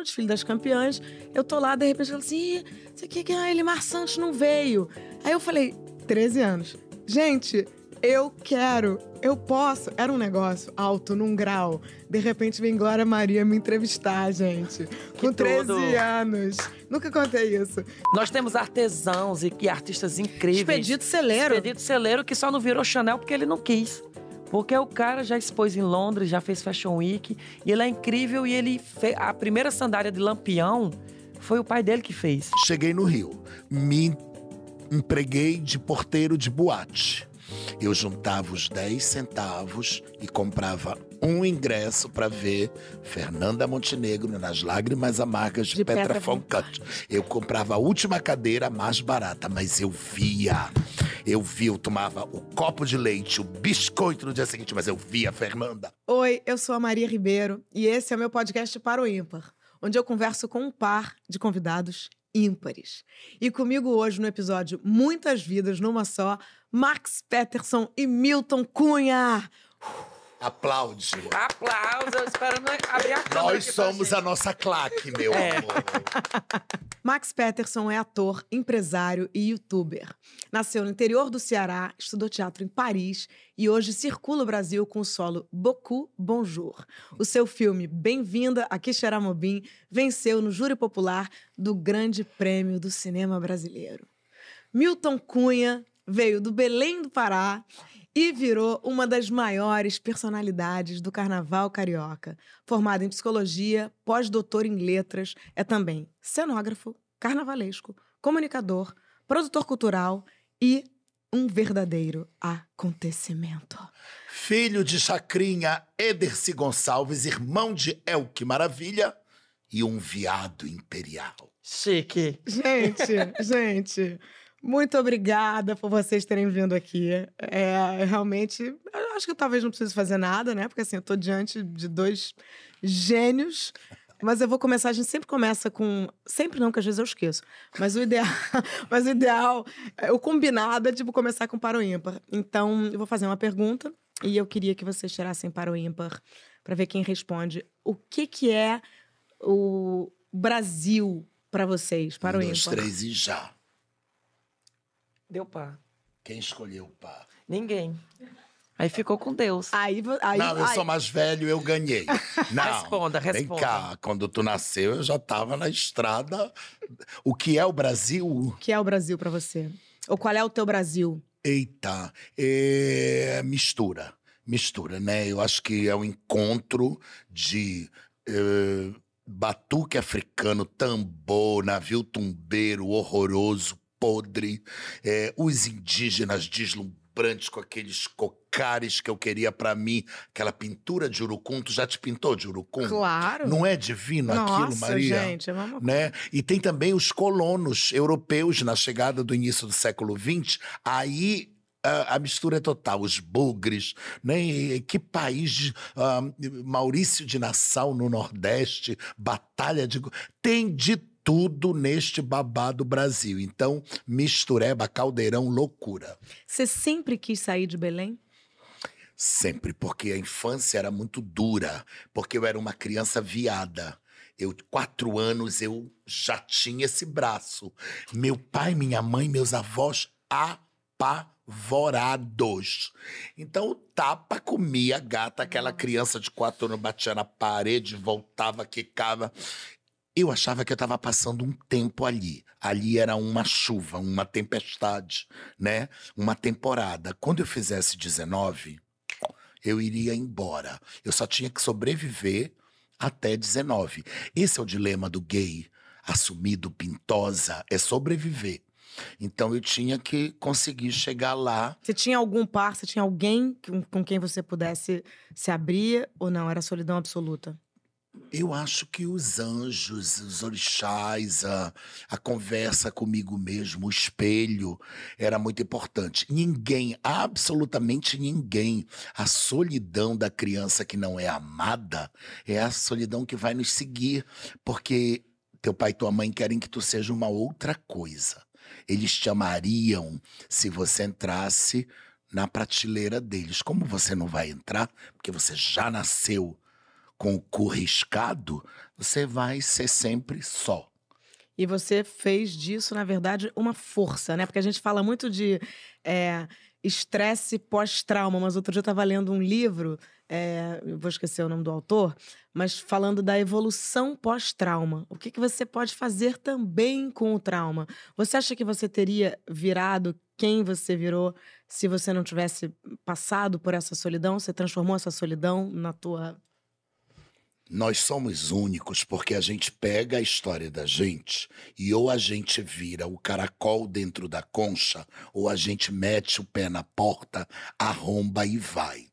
no desfile das campeãs. Eu tô lá, de repente, ela assim, "Ih, isso aqui que ah, Elimar Santos não veio. Aí eu falei, 13 anos. Gente, eu quero, eu posso. Era um negócio alto, num grau. De repente vem Glória Maria me entrevistar, gente. Com 13 tudo. anos. Nunca contei isso. Nós temos artesãos e, e artistas incríveis. Expedito Celeiro. Expedito Celeiro que só não virou Chanel porque ele não quis. Porque o cara já expôs em Londres, já fez Fashion Week. E ele é incrível e ele fez... A primeira sandália de Lampião foi o pai dele que fez. Cheguei no Rio, me empreguei de porteiro de boate. Eu juntava os 10 centavos e comprava um ingresso para ver Fernanda Montenegro nas Lágrimas Amargas de, De Petra, Petra Kant. Eu comprava a última cadeira mais barata, mas eu via. Eu via, eu tomava o copo de leite, o biscoito no dia seguinte, mas eu via Fernanda. Oi, eu sou a Maria Ribeiro e esse é o meu podcast Para o Ímpar, onde eu converso com um par de convidados ímpares. E comigo hoje no episódio Muitas Vidas numa Só, Max Peterson e Milton Cunha. Aplaude. Aplausos, eu espero não abrir a câmera Nós aqui pra somos gente. a nossa claque, meu É. amor. Max Peterson é ator, empresário e youtuber. Nasceu no interior do Ceará, estudou teatro em Paris e hoje circula o Brasil com o solo Beaucoup Bonjour. O seu filme Bem-vinda a Quixeramobim venceu no júri popular do Grande Prêmio do Cinema Brasileiro. Milton Cunha veio do Belém do Pará e virou uma das maiores personalidades do carnaval carioca. Formado em psicologia, pós-doutor em letras, é também cenógrafo, carnavalesco, comunicador, produtor cultural e um verdadeiro acontecimento. Filho de Chacrinha Ederci Gonçalves, irmão de Elke Maravilha e um viado imperial. Chique. Gente, gente, muito obrigada por vocês terem vindo aqui. É, realmente, eu acho que talvez não precise fazer nada, né? Porque assim, eu tô diante de dois gênios. Mas eu vou começar, a gente sempre começa com. Sempre não, que às vezes eu esqueço. Mas o ideal, mas o ideal, é, o combinado é tipo começar com para o ímpar. Então, eu vou fazer uma pergunta e eu queria que vocês tirassem para o ímpar para ver quem responde. O que que é o Brasil para vocês? Para o um, dois, ímpar. três e já. Deu pá. Quem escolheu o pá? Ninguém. Aí ficou com Deus. Aí, aí, não, eu aí- sou mais velho, eu ganhei. Não, Responda, Vem responda. cá, quando tu nasceu, eu já tava na estrada. O que é o Brasil? O que é o Brasil para você? Ou qual é o teu Brasil? Eita, é mistura. Mistura, né? Eu acho que é um encontro de eh, batuque africano, tambor, navio tumbeiro, horroroso, podre, eh, os indígenas deslumbrantes com aqueles cocares que eu queria pra mim, aquela pintura de urucum. Tu já te pintou de urucum? Claro. Não é divino Nossa, aquilo, Maria? gente, é uma né? E tem também os colonos europeus na chegada do início do século XX. Aí a, a mistura é total, os bugres, né? E que país, ah, Maurício de Nassau no Nordeste, Batalha de... Tem de tudo neste babado Brasil. Então, mistureba, caldeirão, loucura. Você sempre quis sair de Belém? Sempre, porque a infância era muito dura, porque eu era uma criança viada. Eu, quatro anos, eu já tinha esse braço. Meu pai, minha mãe, meus avós apavorados. Então, o tapa comia a gata, aquela criança de quatro anos batia na parede, voltava, quicava. Eu achava que eu estava passando um tempo ali. Ali era uma chuva, uma tempestade, né? Uma temporada. Quando eu fizesse 19, eu iria embora. Eu só tinha que sobreviver até 19. Esse é o dilema do gay assumido, pintosa, é sobreviver. Então eu tinha que conseguir chegar lá. Você tinha algum par, você tinha alguém com, quem você pudesse se abrir ou não? Era solidão absoluta? Eu acho que os anjos, os orixás, a, a conversa comigo mesmo, o espelho, era muito importante. Ninguém, absolutamente ninguém, a solidão da criança que não é amada é a solidão que vai nos seguir, porque teu pai e tua mãe querem que tu seja uma outra coisa. Eles te amariam se você entrasse na prateleira deles. Como você não vai entrar, porque você já nasceu com o cu riscado, você vai ser sempre só. E você fez disso, na verdade, uma força, né? Porque a gente fala muito de é, estresse pós-trauma, mas outro dia eu estava lendo um livro, é, vou esquecer o nome do autor, mas falando da evolução pós-trauma. O que, que você pode fazer também com o trauma? Você acha que você teria virado quem você virou se você não tivesse passado por essa solidão? Você transformou essa solidão na tua nós somos únicos porque a gente pega a história da gente e ou a gente vira o caracol dentro da concha ou a gente mete o pé na porta, arromba e vai.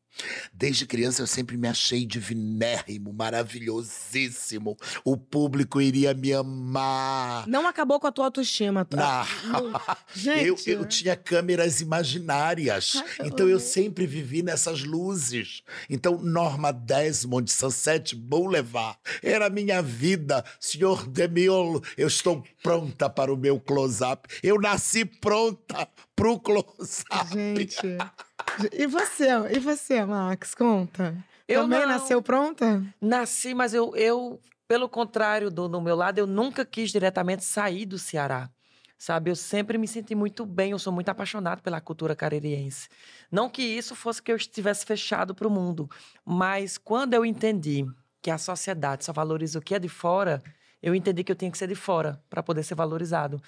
Desde criança eu sempre me achei divinérrimo, maravilhosíssimo. O público iria me amar. Não acabou com a tua autoestima, tá? Não. Gente. Eu, eu tinha câmeras imaginárias. Ai, então eu sempre vivi nessas luzes. Então, Norma Desmond, Sunset Boulevard, era a minha vida. Senhor Demiolo, eu estou pronta para o meu close-up. Eu nasci pronta pro close-up. Gente. E você? E você, Max? Conta. Eu Também não. nasceu pronta? Nasci, mas eu, eu pelo contrário do, do meu lado, eu nunca quis diretamente sair do Ceará. Sabe, eu sempre me senti muito bem, eu sou muito apaixonado pela cultura caririense. Não que isso fosse que eu estivesse fechado para o mundo, mas quando eu entendi que a sociedade só valoriza o que é de fora, eu entendi que eu tinha que ser de fora para poder ser valorizado.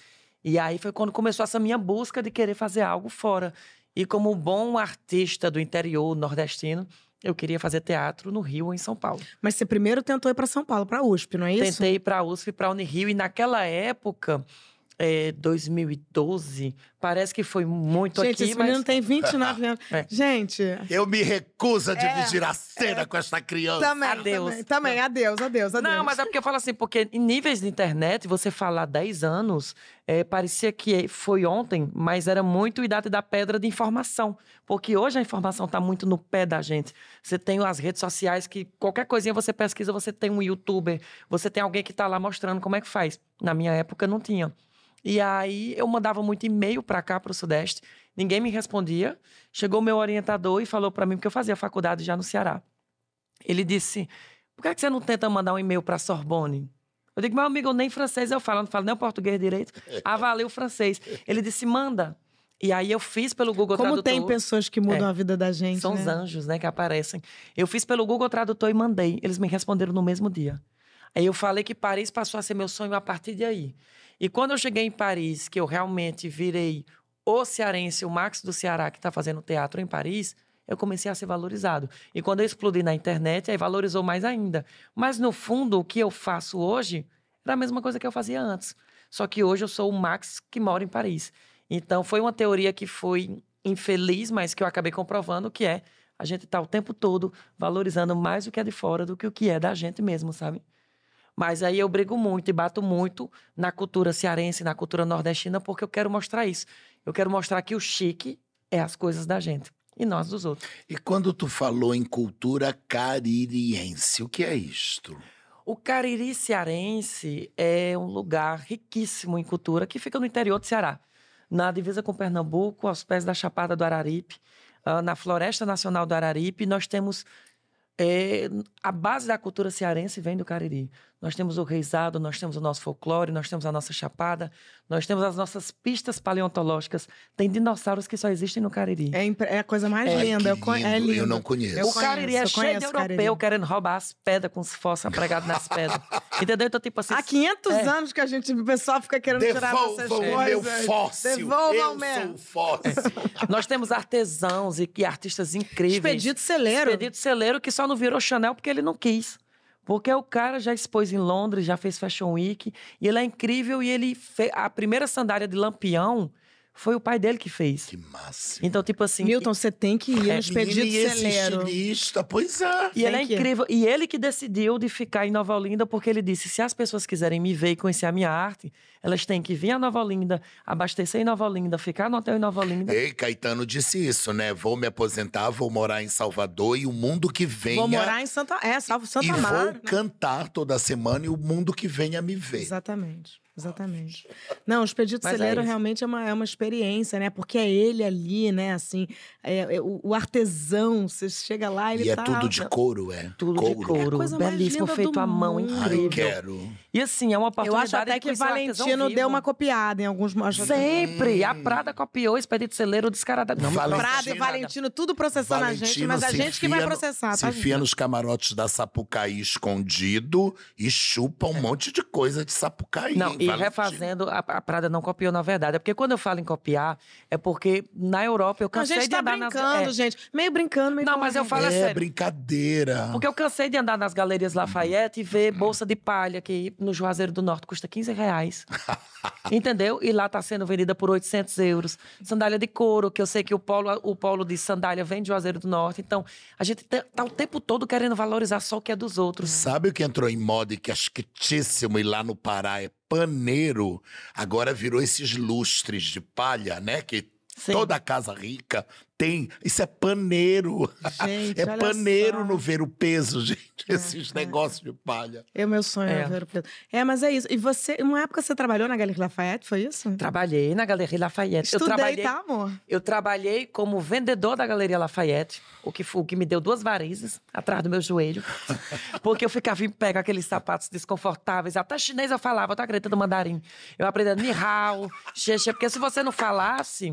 E aí foi quando começou essa minha busca de querer fazer algo fora. E como bom artista do interior nordestino, eu queria fazer teatro no Rio ou em São Paulo. Mas você primeiro tentou ir para São Paulo, para USP, não é isso? Tentei ir para USP, para Unirio e naquela época é, 2012. Parece que foi muito Gente, aqui, esse mas... menino tem 29 anos. É. Gente... Eu me recuso a É, dividir a cena com essa criança. Também, Adeus. também, também. Adeus, adeus, adeus. Não, mas é porque eu falo assim, porque em níveis de internet, você falar 10 anos, é, parecia que foi ontem, mas era muito idade da pedra de informação. Porque hoje a informação está muito no pé da gente. Você tem as redes sociais que qualquer coisinha você pesquisa, você tem um youtuber, você tem alguém que está lá mostrando como é que faz. Na minha época não tinha. E aí eu mandava muito e-mail para cá, para o Sudeste, ninguém me respondia. Chegou meu orientador e falou para mim, porque eu fazia faculdade já no Ceará. Ele disse: por que, é que você não tenta mandar um e-mail para a Sorbonne? Eu digo, meu amigo, nem francês eu falo, não falo nem o português direito. Avalei o francês. Ele disse, manda. E aí eu fiz pelo Google Como Tradutor. tem pessoas que mudam É. a vida da gente, São né? os anjos, né, que aparecem. Eu fiz pelo Google Tradutor e mandei. Eles me responderam no mesmo dia. Aí eu falei que Paris passou a ser meu sonho a partir de aí. E quando eu cheguei em Paris, que eu realmente virei o cearense, o Max do Ceará, que está fazendo teatro em Paris, eu comecei a ser valorizado. E quando eu explodi na internet, aí valorizou mais ainda. Mas no fundo, o que eu faço hoje era a mesma coisa que eu fazia antes. Só que hoje eu sou o Max que mora em Paris. Então foi uma teoria que foi infeliz, mas que eu acabei comprovando que é a gente tá o tempo todo valorizando mais o que é de fora do que o que é da gente mesmo, sabe? Mas aí eu brigo muito e bato muito na cultura cearense, na cultura nordestina, porque eu quero mostrar isso. Eu quero mostrar que o chique é as coisas da gente e nós dos outros. E quando tu falou em cultura caririense, o que é isto? O Cariri cearense é um lugar riquíssimo em cultura que fica no interior do Ceará, na divisa com Pernambuco, aos pés da Chapada do Araripe, ah, na Floresta Nacional do Araripe, nós temos é, a base da cultura cearense vem do Cariri. Nós temos o reisado, nós temos o nosso folclore, nós temos a nossa chapada, nós temos as nossas pistas paleontológicas. Tem dinossauros que só existem no Cariri. É, impre- é a coisa mais Ai, linda. eu, é lindo. Eu não conheço. Eu o Cariri é cheio de conheço europeu Cariri. querendo roubar as pedras com os fósseis pregados nas pedras. Entendeu? Então, tipo assim. Há 500 É. anos que a gente, o pessoal fica querendo tirar nossas Devolvam coisas. o meu fóssil. Devolvam eu mesmo. sou o fóssil. Nós temos artesãos e, e artistas incríveis. Expedito Celeiro. Expedito Celeiro, que só não virou Chanel porque ele não quis. Porque o cara já expôs em Londres, já fez Fashion Week, e ele é incrível, e ele fez. A primeira sandália de Lampião foi o pai dele que fez. Que massa. Então, tipo assim. Milton, você tem que ir É, no Expedito Menino, e estilista, pois é. E ele é incrível. E ele que decidiu de ficar em Nova Olinda, porque ele disse: se as pessoas quiserem me ver e conhecer a minha arte, elas têm que vir a Nova Olinda, abastecer em Nova Olinda, ficar no hotel em Nova Olinda. Ei, Caetano disse isso, né? Vou me aposentar, vou morar em Salvador e o mundo que venha. Vou morar em Santa... É, Salvo Santa e Amaro. vou né? cantar toda semana e o mundo que venha me ver. Exatamente. Exatamente. Não, o Expedito Mas é Celeiro isso. realmente é uma, é uma experiência, né? Porque é ele ali, né? Assim, é- é o, o artesão, você chega lá, ele E é tá... tudo de couro, é? Tudo couro. de couro, coisa mais belíssimo, linda feito do à mão, mundo. Ai, incrível. quero. E assim, é uma Eu oportunidade acho até que Valentino deu uma copiada em alguns... Sempre! A Prada copiou o Expedito Celeiro descaradamente. Não, não Prada e Valentino, tudo processando a gente, mas a gente que vai processar, Se tá? enfia nos camarotes da Sapucaí escondido e chupa um monte de coisa de Sapucaí. Não, e Valentino. refazendo, a, a Prada não copiou, na verdade. É porque quando eu falo em copiar, é porque na Europa eu A cansei gente de tá andar nas... brincando, é, gente. Meio brincando, meio Não, mas eu falo É sério. brincadeira. Porque eu cansei de andar nas galerias Lafayette e ver bolsa de palha, que no Juazeiro do Norte custa 15 reais. Entendeu? E lá tá sendo vendida por 800 euros. Sandália de couro, que eu sei que o polo, o polo de sandália vem de Juazeiro do Norte. Então, a gente tá tá o tempo todo querendo valorizar só o que é dos outros. Sabe o que entrou em moda e que é chiquitíssimo e lá no Pará é paneiro? Agora virou esses lustres de palha, né? Que Sim. toda casa rica tem. Isso é paneiro. Gente, é paneiro só. no ver o peso, gente. É, Esses negócios de palha. É o meu sonho, É. é. ver o preto. É, mas é isso. E você, uma época você trabalhou na Galeria Lafayette, foi isso? Trabalhei na Galeria Lafayette. eu Estudei, trabalhei, tá, amor? Eu trabalhei como vendedor da Galeria Lafayette, o que, foi, o que me deu duas varizes atrás do meu joelho. Porque eu ficava em pé com aqueles sapatos desconfortáveis. Até chinês eu falava, eu tô acreditando mandarim. Eu aprendi ni hao, xexê, porque se você não falasse,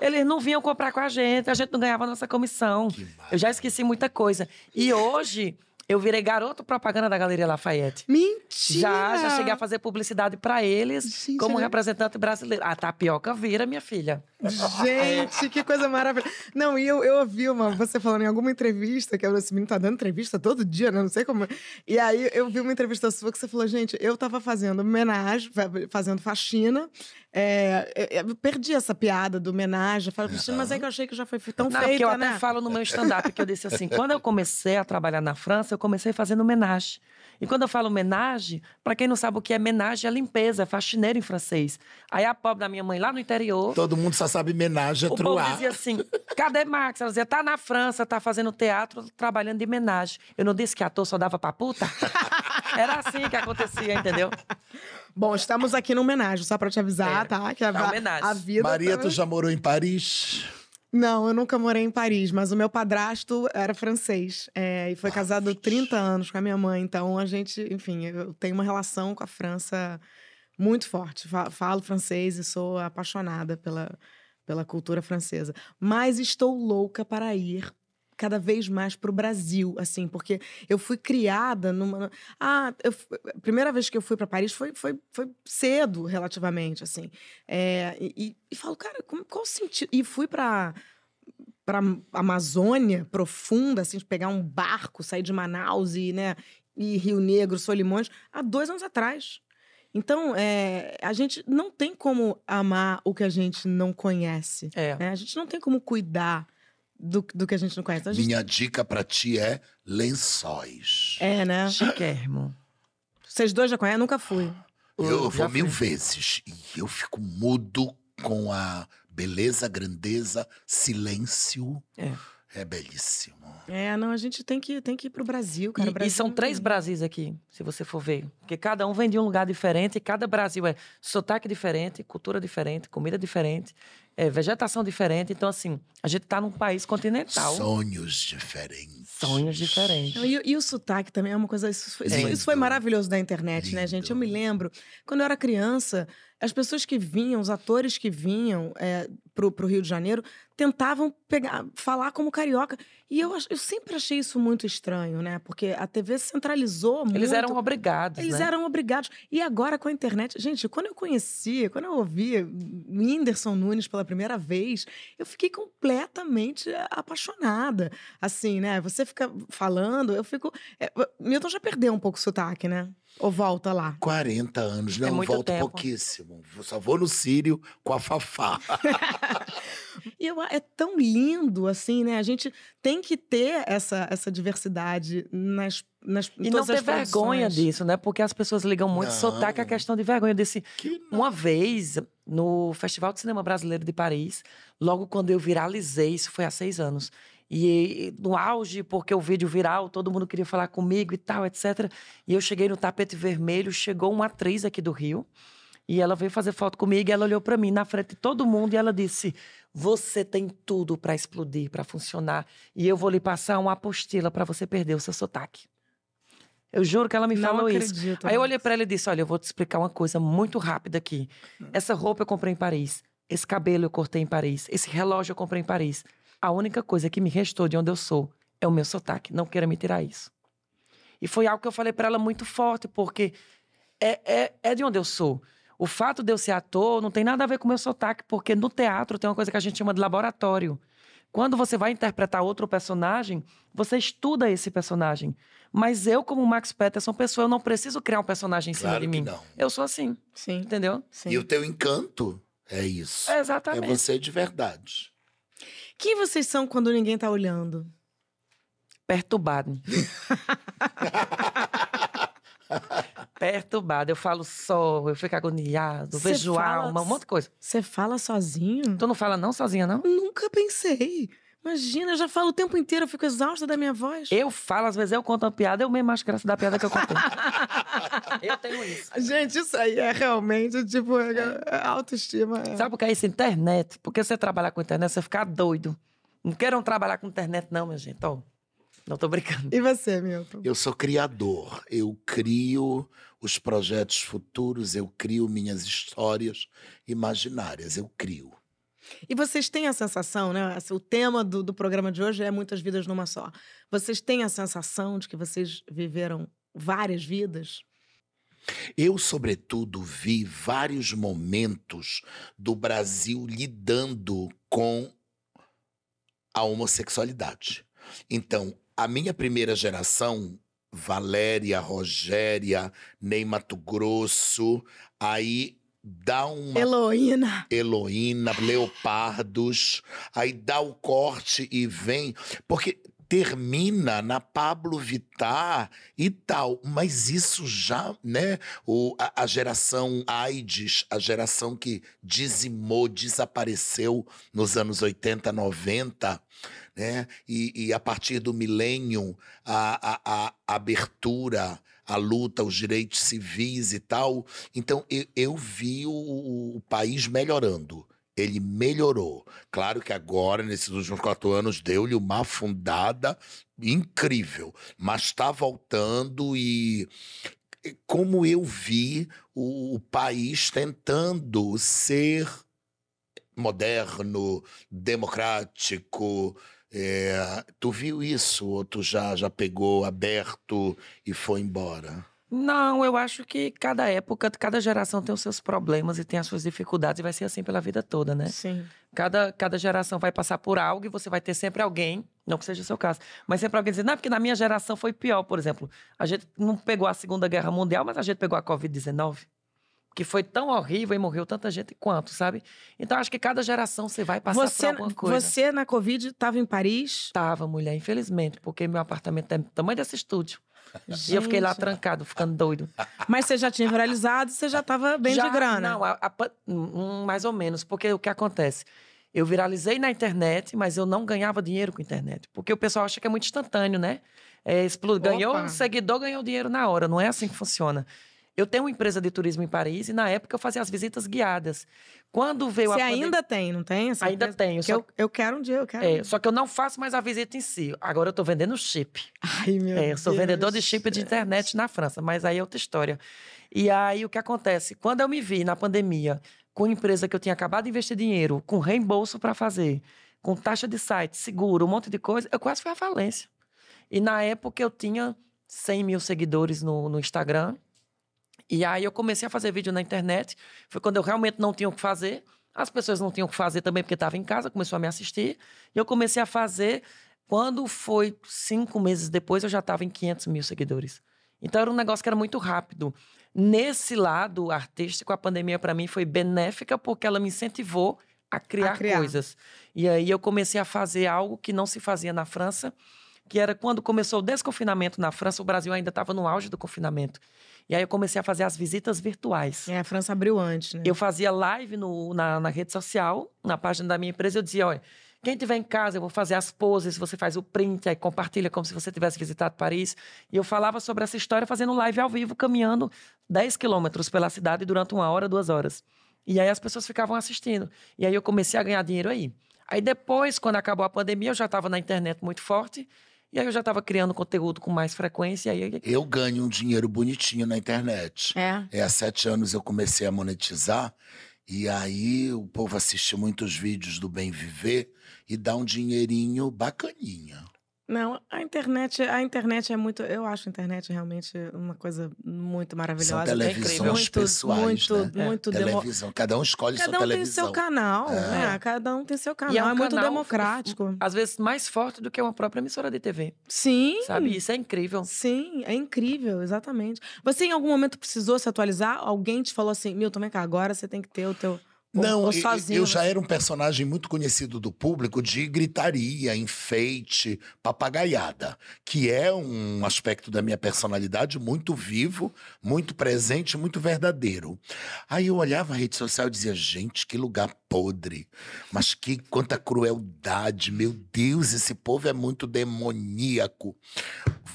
eles não vinham comprar com a gente, a gente não ganhava a nossa comissão. Eu já esqueci muita coisa. E hoje eu virei garoto propaganda da Galeria Lafayette. Mentira! Já, já cheguei a fazer publicidade pra eles Gente, como representante brasileiro. A tapioca vira, minha filha. Gente, que coisa maravilhosa. Não, e eu, eu ouvi uma, você falando em alguma entrevista, que esse menino tá dando entrevista todo dia, né? Não sei como. E aí eu vi uma entrevista sua que você falou, gente, eu tava fazendo homenagem, fa- fazendo faxina. é, eu- perdi essa piada do homenagem. Falei, mas é que eu achei que já foi tão Não, porque feita, eu né? até falo no meu stand-up que eu disse assim: quando eu comecei a trabalhar na França, eu comecei fazendo homenagem. E quando eu falo homenagem, para quem não sabe o que é homenagem, é limpeza, é faxineiro em francês. Aí a pobre da minha mãe lá no interior. Todo mundo só sabe homenagem a O povo truar. dizia assim: cadê Max? Ela dizia: tá na França, tá fazendo teatro, trabalhando de homenagem. Eu não disse que ator só dava pra puta? Era assim que acontecia, entendeu? Bom, estamos aqui no homenagem, só pra te avisar, É, tá? Que a, é homenagem. a vida. Maria, tá- tu já morou em Paris? Não, eu nunca morei em Paris, mas o meu padrasto era francês. é, e foi casado 30 anos com a minha mãe. Então, a gente, enfim, eu tenho uma relação com a França muito forte. Fa- Falo francês e sou apaixonada pela, pela cultura francesa. Mas estou louca para ir cada vez mais para o Brasil, assim, porque eu fui criada numa. Ah, eu a primeira vez que eu fui para Paris foi, foi, foi cedo, relativamente, assim. É, e, e- falo, cara, qual o sentido? E fui para para Amazônia profunda, assim, de pegar um barco, sair de Manaus e, né, e Rio Negro, Solimões, há dois anos atrás. Então, é, a gente não tem como amar o que a gente não conhece. É. né? A gente não tem como cuidar do, do que a gente não conhece. Então, gente, Minha dica pra ti é lençóis. É, né? Chiquérrimo. Vocês dois já conhecem? Nunca fui. Eu Já vou mil fui. vezes e eu fico mudo com a beleza, grandeza, silêncio. É. É belíssimo. É, não, a gente tem que, tem que ir pro Brasil, cara. E- O E, Brasil são três Brasis aqui, se você for ver. Porque cada um vem de um lugar diferente e cada Brasil é sotaque diferente, cultura diferente, comida diferente, é, vegetação diferente. Então, assim, a gente tá num país continental. Sonhos diferentes. Sonhos diferentes. E, e o sotaque também é uma coisa. Isso foi, isso foi- maravilhoso da internet, né, Lindo. gente? Eu me lembro, quando eu era criança, as pessoas que vinham, os atores que vinham é, pro, pro Rio de Janeiro, tentavam pegar, falar como carioca. E eu, eu sempre achei isso muito estranho, né? Porque a TV centralizou muito. Eles eram obrigados, Eles né? eram obrigados. E agora com a internet, gente, quando eu conheci, quando eu ouvi Whindersson Nunes pela primeira vez, eu fiquei completamente apaixonada. Assim, né? Você fica falando, eu fico. É, Milton já perdeu um pouco o sotaque, né? Ou volta lá. 40 anos, não, É volto tempo. pouquíssimo. Só vou no Sírio com a Fafá. E eu, é tão lindo, assim, né? A gente tem que ter essa, essa diversidade nas, nas E não ter vergonha disso, né? Porque as pessoas ligam muito Não. sotaque à questão de vergonha. Eu disse, Que. Uma vez, no Festival de Cinema Brasileiro de Paris, logo quando eu viralizei, isso foi há seis anos. E no auge, porque o vídeo viral, todo mundo queria falar comigo e tal, etc. E eu cheguei no tapete vermelho, chegou uma atriz aqui do Rio. E ela veio fazer foto comigo e ela olhou para mim na frente de todo mundo e ela disse: Você tem tudo para explodir, para funcionar. E eu vou lhe passar uma apostila para você perder o seu sotaque. Eu juro que ela me Não falou acredito, isso. Aí eu olhei para ela e disse: Olha, eu vou te explicar uma coisa muito rápida aqui. Essa roupa eu comprei em Paris. Esse cabelo eu cortei em Paris. Esse relógio eu comprei em Paris. A única coisa que me restou de onde eu sou é o meu sotaque. Não queira me tirar isso. E foi algo que eu falei para ela muito forte, porque é, é, é de onde eu sou. O fato de eu ser ator não tem nada a ver com o meu sotaque, porque no teatro tem uma coisa que a gente chama de laboratório. Quando você vai interpretar outro personagem, você estuda esse personagem. Mas eu, como Max Peterson, pessoa, eu não preciso criar um personagem em cima Claro de que mim. não. Eu sou assim, Sim, entendeu? sim. E o teu encanto é isso. É É exatamente. você de verdade. Quem vocês são quando ninguém tá olhando? Perturbado. Perturbado. Eu falo só, eu fico agoniado, Você vejo fala- alma, um monte de coisa. Você fala sozinho? Tu não fala não sozinha, não? Nunca pensei. Imagina, eu já falo o tempo inteiro, eu fico exausta da minha voz. Eu falo, às vezes eu conto uma piada, eu mesmo acho graça da piada que eu contei. eu tenho isso. Gente, isso aí é realmente, tipo, é, é autoestima. é. Sabe o que é isso? Internet. Porque você trabalhar com internet, você fica doido. Não queiram trabalhar com internet, não, minha gente. Ó, não tô brincando. E você, Milton? Eu sou criador. Eu crio os projetos futuros, eu crio minhas histórias imaginárias. Eu crio. E vocês têm a sensação, né? assim, O tema do, do programa de hoje é Muitas Vidas numa Só. Vocês têm a sensação de que vocês viveram várias vidas? Eu, sobretudo, vi vários momentos do Brasil lidando com a homossexualidade. Então, a minha primeira geração, Valéria, Rogéria, Ney Mato Grosso, aí dá uma Heloína. Heloína, Leopardos, aí dá o corte e vem. Porque termina na Pablo Vittar e tal, mas isso já, né? O, a, a geração AIDS, a geração que dizimou, desapareceu nos anos 80, 90, né? E, e a partir do milênio, a, a, a abertura, a luta, os direitos civis e tal. Então, eu, eu vi o, o país melhorando. Ele melhorou. Claro que agora, nesses últimos quatro anos, deu-lhe uma afundada incrível. Mas está voltando e. Como eu vi o, o país tentando ser moderno, democrático. É, tu viu isso ou tu já, já pegou aberto e foi embora? Não, eu acho que cada época, cada geração tem os seus problemas e tem as suas dificuldades e vai ser assim pela vida toda, né? Sim. Cada, cada geração vai passar por algo e você vai ter sempre alguém, não que seja o seu caso, mas sempre alguém dizendo, não, porque na minha geração foi pior, por exemplo. A gente não pegou a Segunda Guerra Mundial, mas a gente pegou a Covid-19, que foi tão horrível e morreu tanta gente quanto, sabe? Então acho que cada geração você vai passar Você, por alguma coisa. você, na Covid, estava em Paris? Tava, mulher, infelizmente, porque meu apartamento é do tamanho desse estúdio. E eu fiquei lá Gente. trancado, ficando doido. Mas você já tinha viralizado, você já estava bem Já- de grana. Não, a- a hum, mais ou menos. Porque o que acontece? Eu viralizei na internet, mas eu não ganhava dinheiro com a internet. Porque o pessoal acha que é muito instantâneo, né? É, ganhou um seguidor, ganhou dinheiro na hora. Não é assim que funciona. Eu tenho uma empresa de turismo em Paris e na época eu fazia as visitas guiadas. Quando veio Você a pandemia- ainda tem, não tem? essa Ainda empresa? tenho. Só, eu, eu quero um dia, eu quero. é, só que eu não faço mais a visita em si. Agora eu tô vendendo chip. Ai, meu É, eu sou Deus. vendedor de chip de internet na França, mas aí é outra história. E aí o que acontece? Quando eu me vi na pandemia com empresa que eu tinha acabado de investir dinheiro, com reembolso para fazer, com taxa de site, seguro, um monte de coisa, eu quase fui à falência. E na época eu tinha 100 mil seguidores no, no Instagram. E aí eu comecei a fazer vídeo na internet. Foi quando eu realmente não tinha o que fazer. As pessoas não tinham o que fazer também porque estavam em casa, começou a me assistir. E eu comecei a fazer. Quando foi cinco meses depois, eu já estava em 500 mil seguidores. Então era um negócio que era muito rápido. Nesse lado artístico, a pandemia para mim foi benéfica porque ela me incentivou a criar, criar. coisas. E aí eu comecei a fazer algo que não se fazia na França, que era quando começou o desconfinamento na França, o Brasil ainda estava no auge do confinamento. E aí eu comecei a fazer as visitas virtuais. É, a França abriu antes, né? Eu fazia live no- na, na rede social, na página da minha empresa, eu dizia, olha, Quem tiver em casa, eu vou fazer as poses, você faz o print, aí compartilha como se você tivesse visitado Paris. E eu falava sobre essa história fazendo live ao vivo, caminhando 10 quilômetros pela cidade durante uma hora, duas horas. E aí as pessoas ficavam assistindo. E aí eu comecei a ganhar dinheiro aí. Aí depois, quando acabou a pandemia, eu já estava na internet muito forte. E aí eu já estava criando conteúdo com mais frequência. E aí... Eu ganho um dinheiro bonitinho na internet. É. É, há sete anos eu comecei a monetizar. E aí o povo assiste muitos vídeos do Bem Viver e dá um dinheirinho bacaninha. Não, a internet, a internet é muito. Eu acho a internet realmente uma coisa muito maravilhosa. São é televisões incrível. muito, pessoais, muito, né? muito demo- Televisão. Cada um escolhe Cada sua um tem televisão. seu canal, É. né? Cada um tem seu canal. E É, é um muito canal democrático. Às vezes mais forte do que uma própria emissora de TV. Sim. Sabe? Isso é incrível. Sim, é incrível, exatamente. Você em algum momento precisou se atualizar? Alguém te falou assim, Milton, vem cá, agora você tem que ter o teu. Não, sozinho. eu já você- era um personagem muito conhecido do público de gritaria, enfeite, papagaiada, que é um aspecto da minha personalidade muito vivo, muito presente, muito verdadeiro. Aí eu olhava a rede social e dizia, gente, que lugar podre, mas que quanta crueldade, meu Deus, esse povo é muito demoníaco.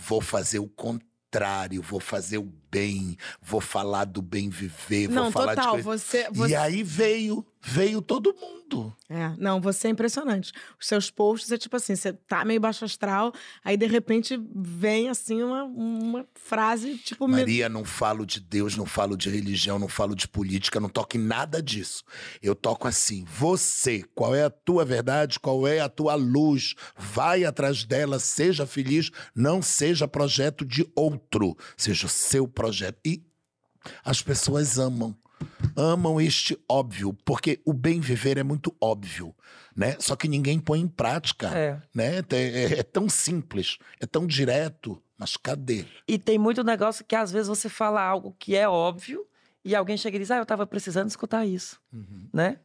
Vou fazer o contrário, vou fazer o bem, vou falar do bem viver, vou Não, falar total. de coisa Você, você... e aí veio, veio todo mundo. É, não, você é impressionante. Os seus posts é tipo assim, você tá meio baixo astral, aí de repente vem assim uma, uma frase tipo... Maria, não falo de Deus, não falo de religião, não falo de política, não toco em nada disso. Eu toco assim, você, qual é a tua verdade, qual é a tua luz? Vai atrás dela, seja feliz, não seja projeto de outro, seja o seu projeto. E as pessoas amam. Amam este óbvio, porque o bem viver é muito óbvio, né? Só que ninguém põe em prática, É. né? É, é- é tão simples, é tão direto, mas cadê? E tem muito negócio que às vezes você fala algo que é óbvio e alguém chega e diz, ah, eu tava precisando escutar isso, né?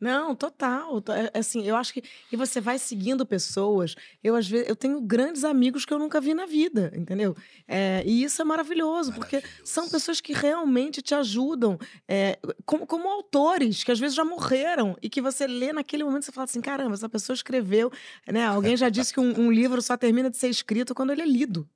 Não, total. To- é- Assim, eu acho que. E você vai seguindo pessoas. Eu, às vezes, eu tenho grandes amigos que eu nunca vi na vida, entendeu? É, e isso é maravilhoso, porque são pessoas que realmente te ajudam, é, como, como autores, que às vezes já morreram, e que você lê naquele momento e você fala assim: caramba, essa pessoa escreveu. Né? Alguém já disse que um, um livro só termina de ser escrito quando ele é lido.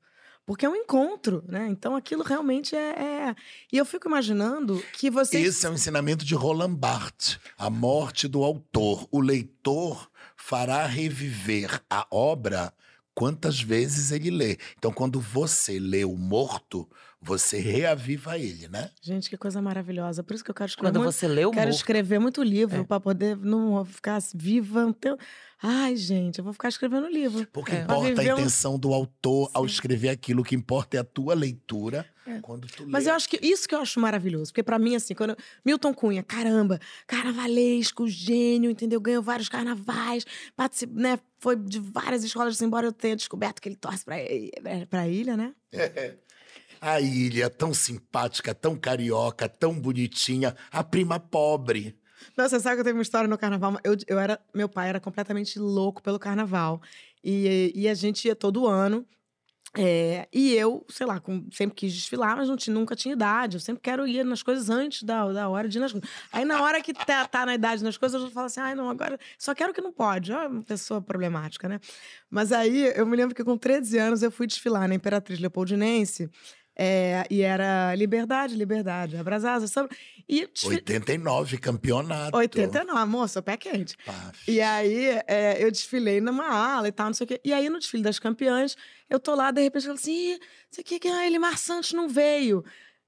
Porque é um encontro, né? Então aquilo realmente é. é- E eu fico imaginando que vocês. Esse é o ensinamento de Roland Barthes, a morte do autor. O leitor fará reviver a obra quantas vezes ele lê. Então, quando você lê o morto, você reaviva ele, né? Gente, que coisa maravilhosa. Por isso que eu quero escrever Quando muito, você lê o quero morto. escrever muito livro É. para poder não ficar viva. Então... Ai, gente, eu vou ficar escrevendo livro. Porque É. Importa a viver um- intenção do autor ao Sim. escrever aquilo. O que importa é a tua leitura É. quando tu lê. Mas eu acho que isso que eu acho maravilhoso. Porque pra mim, assim, quando. eu- Milton Cunha, caramba, carnavalesco, gênio, entendeu? Ganhou vários carnavais, particip... né? foi de várias escolas, assim, embora eu tenha descoberto que ele torce pra, pra ilha, né? A ilha, tão simpática, tão carioca, tão bonitinha. A prima pobre. Não, você sabe que eu tenho uma história no carnaval. Eu, eu era, meu pai era completamente louco pelo carnaval. E, e a gente ia todo ano. É, e eu, sei lá, com- sempre quis desfilar, mas não tinha, nunca tinha idade. Eu sempre quero ir nas coisas antes da, da hora de ir nas coisas. Aí, na hora que tá, tá na idade nas coisas, eu falo assim: ai, não, agora só quero que não pode. É uma pessoa problemática, né? Mas aí eu me lembro que com 13 anos eu fui desfilar na Imperatriz Leopoldinense. É, e era liberdade, liberdade, abraçada, sabe? E desfi- 89, campeonato. 89, moça, pé quente. Paf. E aí, é, eu desfilei numa ala e tal, não sei o quê. E aí, no desfile das campeãs, eu tô lá, de repente, eu falo assim, "Ih, isso aqui que ah, Elimar Santos não veio.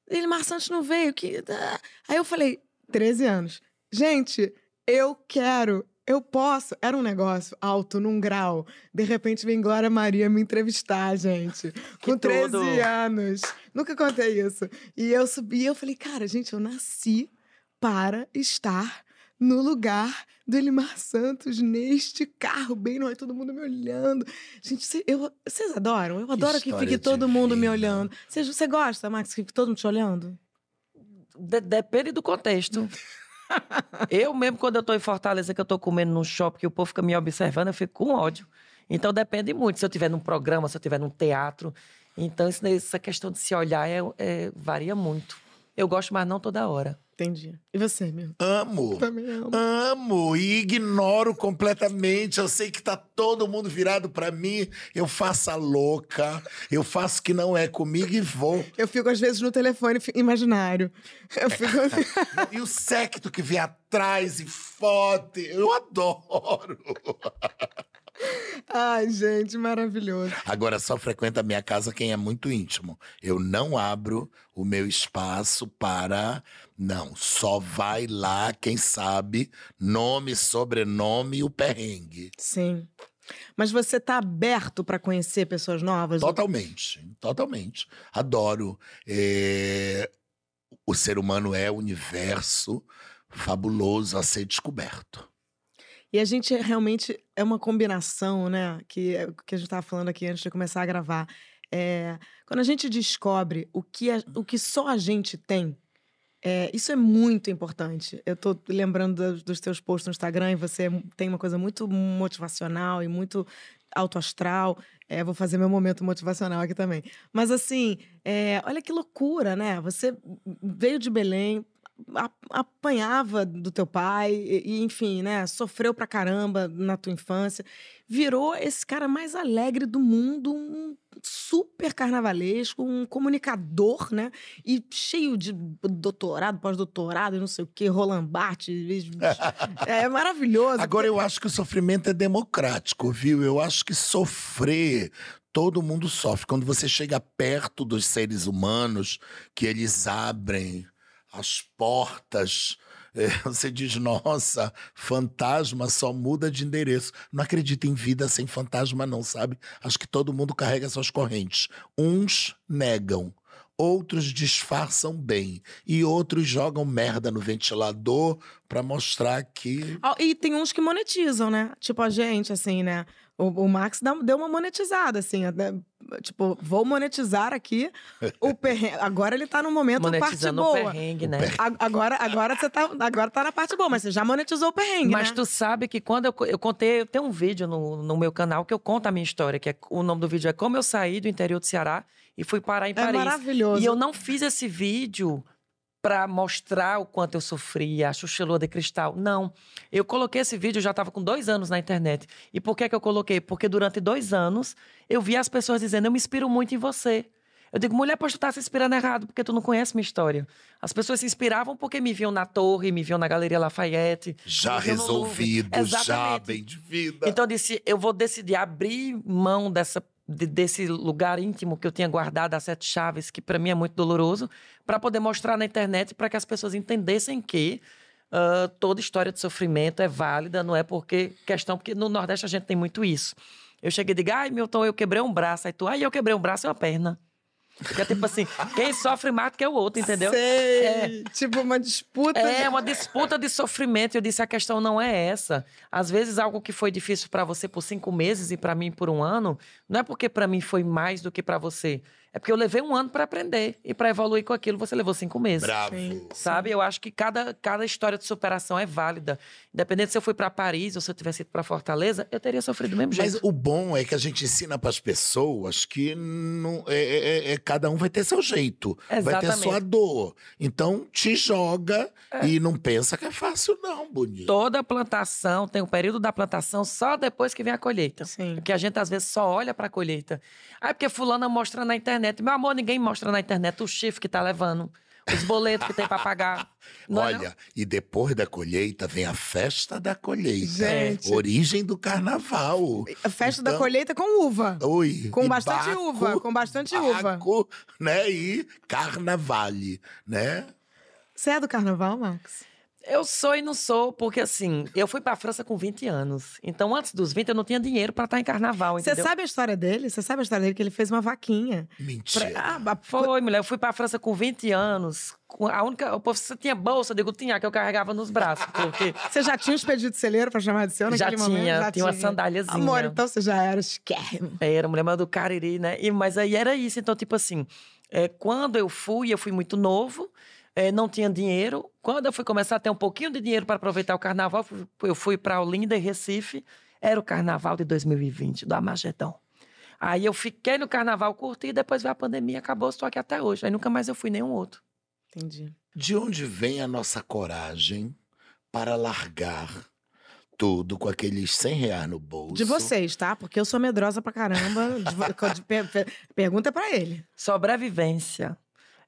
Elimar Santos não veio. Que... ah." Aí eu falei, 13 anos. Gente, eu quero, eu posso. Era um negócio alto, num grau. De repente, vem Glória Maria me entrevistar, gente. Com 13 tudo. anos. Nunca contei isso. E eu subi e eu falei, cara, gente, eu nasci para estar no lugar do Elimar Santos neste carro, bem não é todo mundo me olhando. Gente, cê- eu- vocês adoram? Eu adoro que história fique todo mundo me olhando. Você, você gosta, Max, que fique todo mundo te olhando? De- depende do contexto. eu mesmo, quando eu tô em Fortaleza, que eu tô comendo num shopping, que o povo fica me observando, eu fico com ódio. Então depende muito. Se eu estiver num programa, se eu estiver num teatro. Então, isso- essa questão de se olhar é- é- varia muito. Eu gosto, mas não toda hora. Entendi. E você, meu? Amo. Também amo. Amo e ignoro completamente. Eu sei que tá todo mundo virado pra mim. Eu faço a louca. Eu faço que não é comigo e vou. Eu fico, às vezes, no telefone imaginário. Eu fico. E o secto que vem atrás e foto. Eu adoro. Ai, gente, maravilhoso. Agora só frequenta a minha casa quem é muito íntimo. Eu não abro o meu espaço para. Não, só vai lá quem sabe nome, sobrenome e o perrengue. Sim. Mas você tá aberto para conhecer pessoas novas? Totalmente, totalmente. Adoro. É, O ser humano é um universo fabuloso a ser descoberto. E a gente realmente é uma combinação, né? Que, é que a gente estava falando aqui antes de começar a gravar. É, quando a gente descobre o que, a- o que só a gente tem, é, isso é muito importante. Eu tô lembrando dos, dos teus posts no Instagram e você tem uma coisa muito motivacional e muito autoastral. É, vou fazer meu momento motivacional aqui também. Mas assim, é, olha que loucura, né? Você veio de Belém, apanhava do teu pai, e, enfim, né? Sofreu pra caramba na tua infância. Virou esse cara mais alegre do mundo, um super carnavalesco, um comunicador, né? E cheio de doutorado, pós-doutorado não sei o quê, Roland Barthes. É maravilhoso. Agora, eu acho que o sofrimento é democrático, viu? Eu acho que sofrer. Todo mundo sofre. Quando você chega perto dos seres humanos, que eles abrem as portas, é, você diz: nossa, fantasma só muda de endereço. Não acredito em vida sem fantasma, não, sabe? Acho que todo mundo carrega suas correntes. Uns negam. Outros disfarçam bem e outros jogam merda no ventilador pra mostrar que E tem uns que monetizam, né? Tipo a gente, assim, né? O, o Max deu uma monetizada, assim. até- Tipo, vou monetizar aqui o perrengue. Agora ele tá no momento parte Monetizando o boa. perrengue, né? A- Agora, agora você tá, agora tá na parte boa, mas você já monetizou o perrengue, Mas né? tu sabe que quando eu, eu contei, eu tenho um vídeo no, no meu canal que eu conto a minha história, que é, o nome do vídeo é Como Eu Saí do Interior do Ceará e Fui Parar em É Paris. maravilhoso. E eu não fiz esse vídeo pra mostrar o quanto eu sofria, a Xuxa de Cristal. Não. Eu coloquei esse vídeo, eu já estava com dois anos na internet. E por que, que eu coloquei? Porque durante dois anos eu vi as pessoas dizendo: Eu me inspiro muito em você. Eu digo, mulher, pois tu tá se inspirando errado, porque tu não conhece minha história. As pessoas se inspiravam porque me viam na torre, me viam na Galeria Lafayette. já resolvido, já bem de vida. Então eu disse, eu vou decidir abrir mão dessa de- desse lugar íntimo que eu tinha guardado as sete chaves, que para mim é muito doloroso, para poder mostrar na internet para que as pessoas entendessem que ah, toda história de sofrimento é válida, não é porque questão porque no Nordeste a gente tem muito isso. Eu cheguei e digo, ai, Milton, eu quebrei um braço. Aí tu, ai, eu quebrei um braço e uma perna. Porque é tipo assim, quem sofre mais do que o outro, entendeu? Sei. Tipo, uma disputa. É de- uma disputa de sofrimento. Eu disse a questão não é essa. Às vezes algo que foi difícil para você por cinco meses e para mim por um ano, não é porque para mim foi mais do que para você. É porque eu levei um ano para aprender e para evoluir com aquilo você levou cinco meses. Bravo. Sim. Sabe? Eu acho que cada, cada história de superação é válida. Independente se eu fui para Paris ou se eu tivesse ido para Fortaleza, eu teria sofrido do mesmo jeito. Mas o bom é que a gente ensina para as pessoas que não, é, é- é- cada um vai ter seu jeito, vai ter Exatamente. sua dor. Então te joga e não pensa que é fácil, não, bonito. Toda plantação tem o período da plantação só depois que vem a colheita. Sim. Porque a gente às vezes só olha pra colheita. Ah, porque fulana mostra na internet. Meu amor, ninguém mostra na internet o chifre que tá levando, os boletos que tem pra pagar. Não é não? Olha, e depois da colheita vem a festa da colheita. Gente. Origem do carnaval. A festa da Então- colheita com uva. Oi, Com e bastante baco, uva, com bastante uva. baco, né? E carnavale, né? Você é do carnaval, Max? Eu sou e não sou, porque assim, eu fui pra França com 20 anos. Então, antes dos 20, eu não tinha dinheiro pra estar em carnaval, Você sabe a história dele? Você sabe a história dele? Que ele fez uma vaquinha. Mentira. Pra- ah, Foi, mulher. Eu fui pra França com 20 anos. com A única. O povo, você tinha bolsa? Eu digo, tinha, que eu carregava nos braços. Porque Você já tinha um expedito de celeiro pra chamar de seu já naquele tinha, momento? Já tinha uma sandáliazinha. Amor, então você já era esquermo. Era mulher mas do Cariri, né? E, mas aí era isso. Então, tipo assim, é, quando eu fui, eu fui muito novo, é, não tinha dinheiro. Quando eu fui começar a ter um pouquinho de dinheiro para aproveitar o carnaval, eu fui para Olinda e Recife. Era o carnaval de 2020, do Amagedon. Aí eu fiquei no carnaval, curti, depois veio a pandemia, acabou, estou aqui até hoje. Aí nunca mais eu fui nenhum outro. Entendi. De onde vem a nossa coragem para largar tudo com aqueles 100 reais no bolso? De vocês, tá? Porque eu sou medrosa pra caramba. De de per- per- pergunta pra ele. Sobrevivência.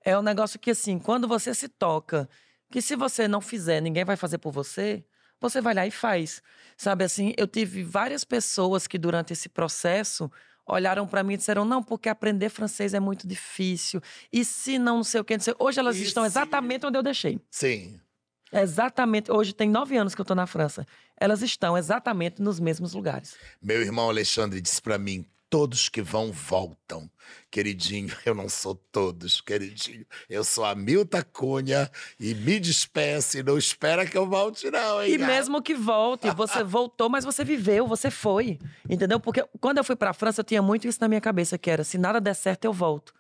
É um negócio que, assim, quando você se toca, que se você não fizer, ninguém vai fazer por você, você vai lá e faz. Sabe assim, eu tive várias pessoas que durante esse processo olharam pra mim e disseram: não, porque aprender francês é muito difícil. E se não, não sei o que, não sei. Hoje elas E estão se- exatamente onde eu deixei. Sim. Exatamente. Hoje tem nove anos que eu tô na França. Elas estão exatamente nos mesmos lugares. Meu irmão Alexandre disse pra mim: todos que vão voltam. Queridinho, eu não sou todos, queridinho. Eu sou a Milta Cunha e me despeça e não espera que eu volte, não, hein? E mesmo que volte, você voltou, mas você viveu, você foi. Entendeu? Porque quando eu fui pra França, eu tinha muito isso na minha cabeça, que era, se nada der certo, eu volto.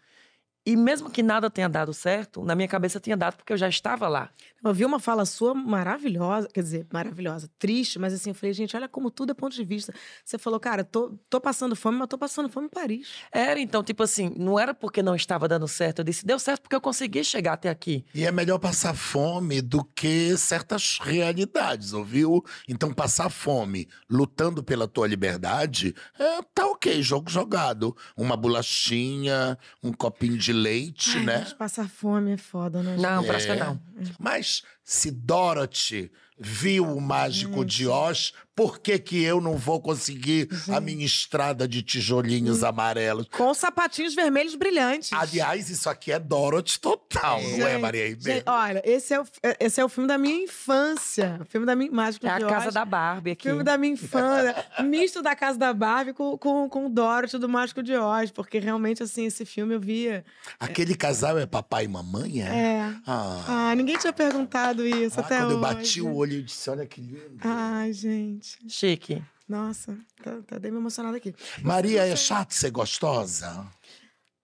E mesmo que nada tenha dado certo, na minha cabeça tinha dado porque eu já estava lá. Eu vi uma fala sua maravilhosa, quer dizer, maravilhosa, triste, mas assim, eu falei, gente, olha como tudo é ponto de vista. Você falou, cara, tô, tô passando fome, mas tô passando fome em Paris. Era, então, tipo assim, não era porque não estava dando certo. Eu disse, deu certo porque eu consegui chegar até aqui. E é melhor passar fome do que certas realidades, ouviu? Então, passar fome lutando pela tua liberdade, é, tá ok, jogo jogado. Uma bolachinha, um copinho de leite, Ai, né? mas passar fome é foda, né? Não, gente? pra você É. não. Mas se Dorothy viu o Mágico de Oz, por que que eu não vou conseguir a minha estrada de tijolinhos amarelos? Com sapatinhos vermelhos brilhantes. Aliás, isso aqui é Dorothy total, não é, Maria Ribeiro? gente, olha, esse é, o, esse é o filme da minha infância. O filme da minha Mágico É a casa Oz. da Barbie aqui. Filme da minha infância. misto da Casa da Barbie com, com, com o Dorothy do Mágico de Oz. Porque realmente, assim, esse filme eu via. Aquele casal é papai e mamãe, é? É. Ah, Ah, ninguém tinha perguntado isso ah, até quando hoje. eu bati o olho, eu disse, olha que lindo. Ai, gente. Chique. Nossa, tá, tá bem emocionada aqui. Maria, é chato ser gostosa?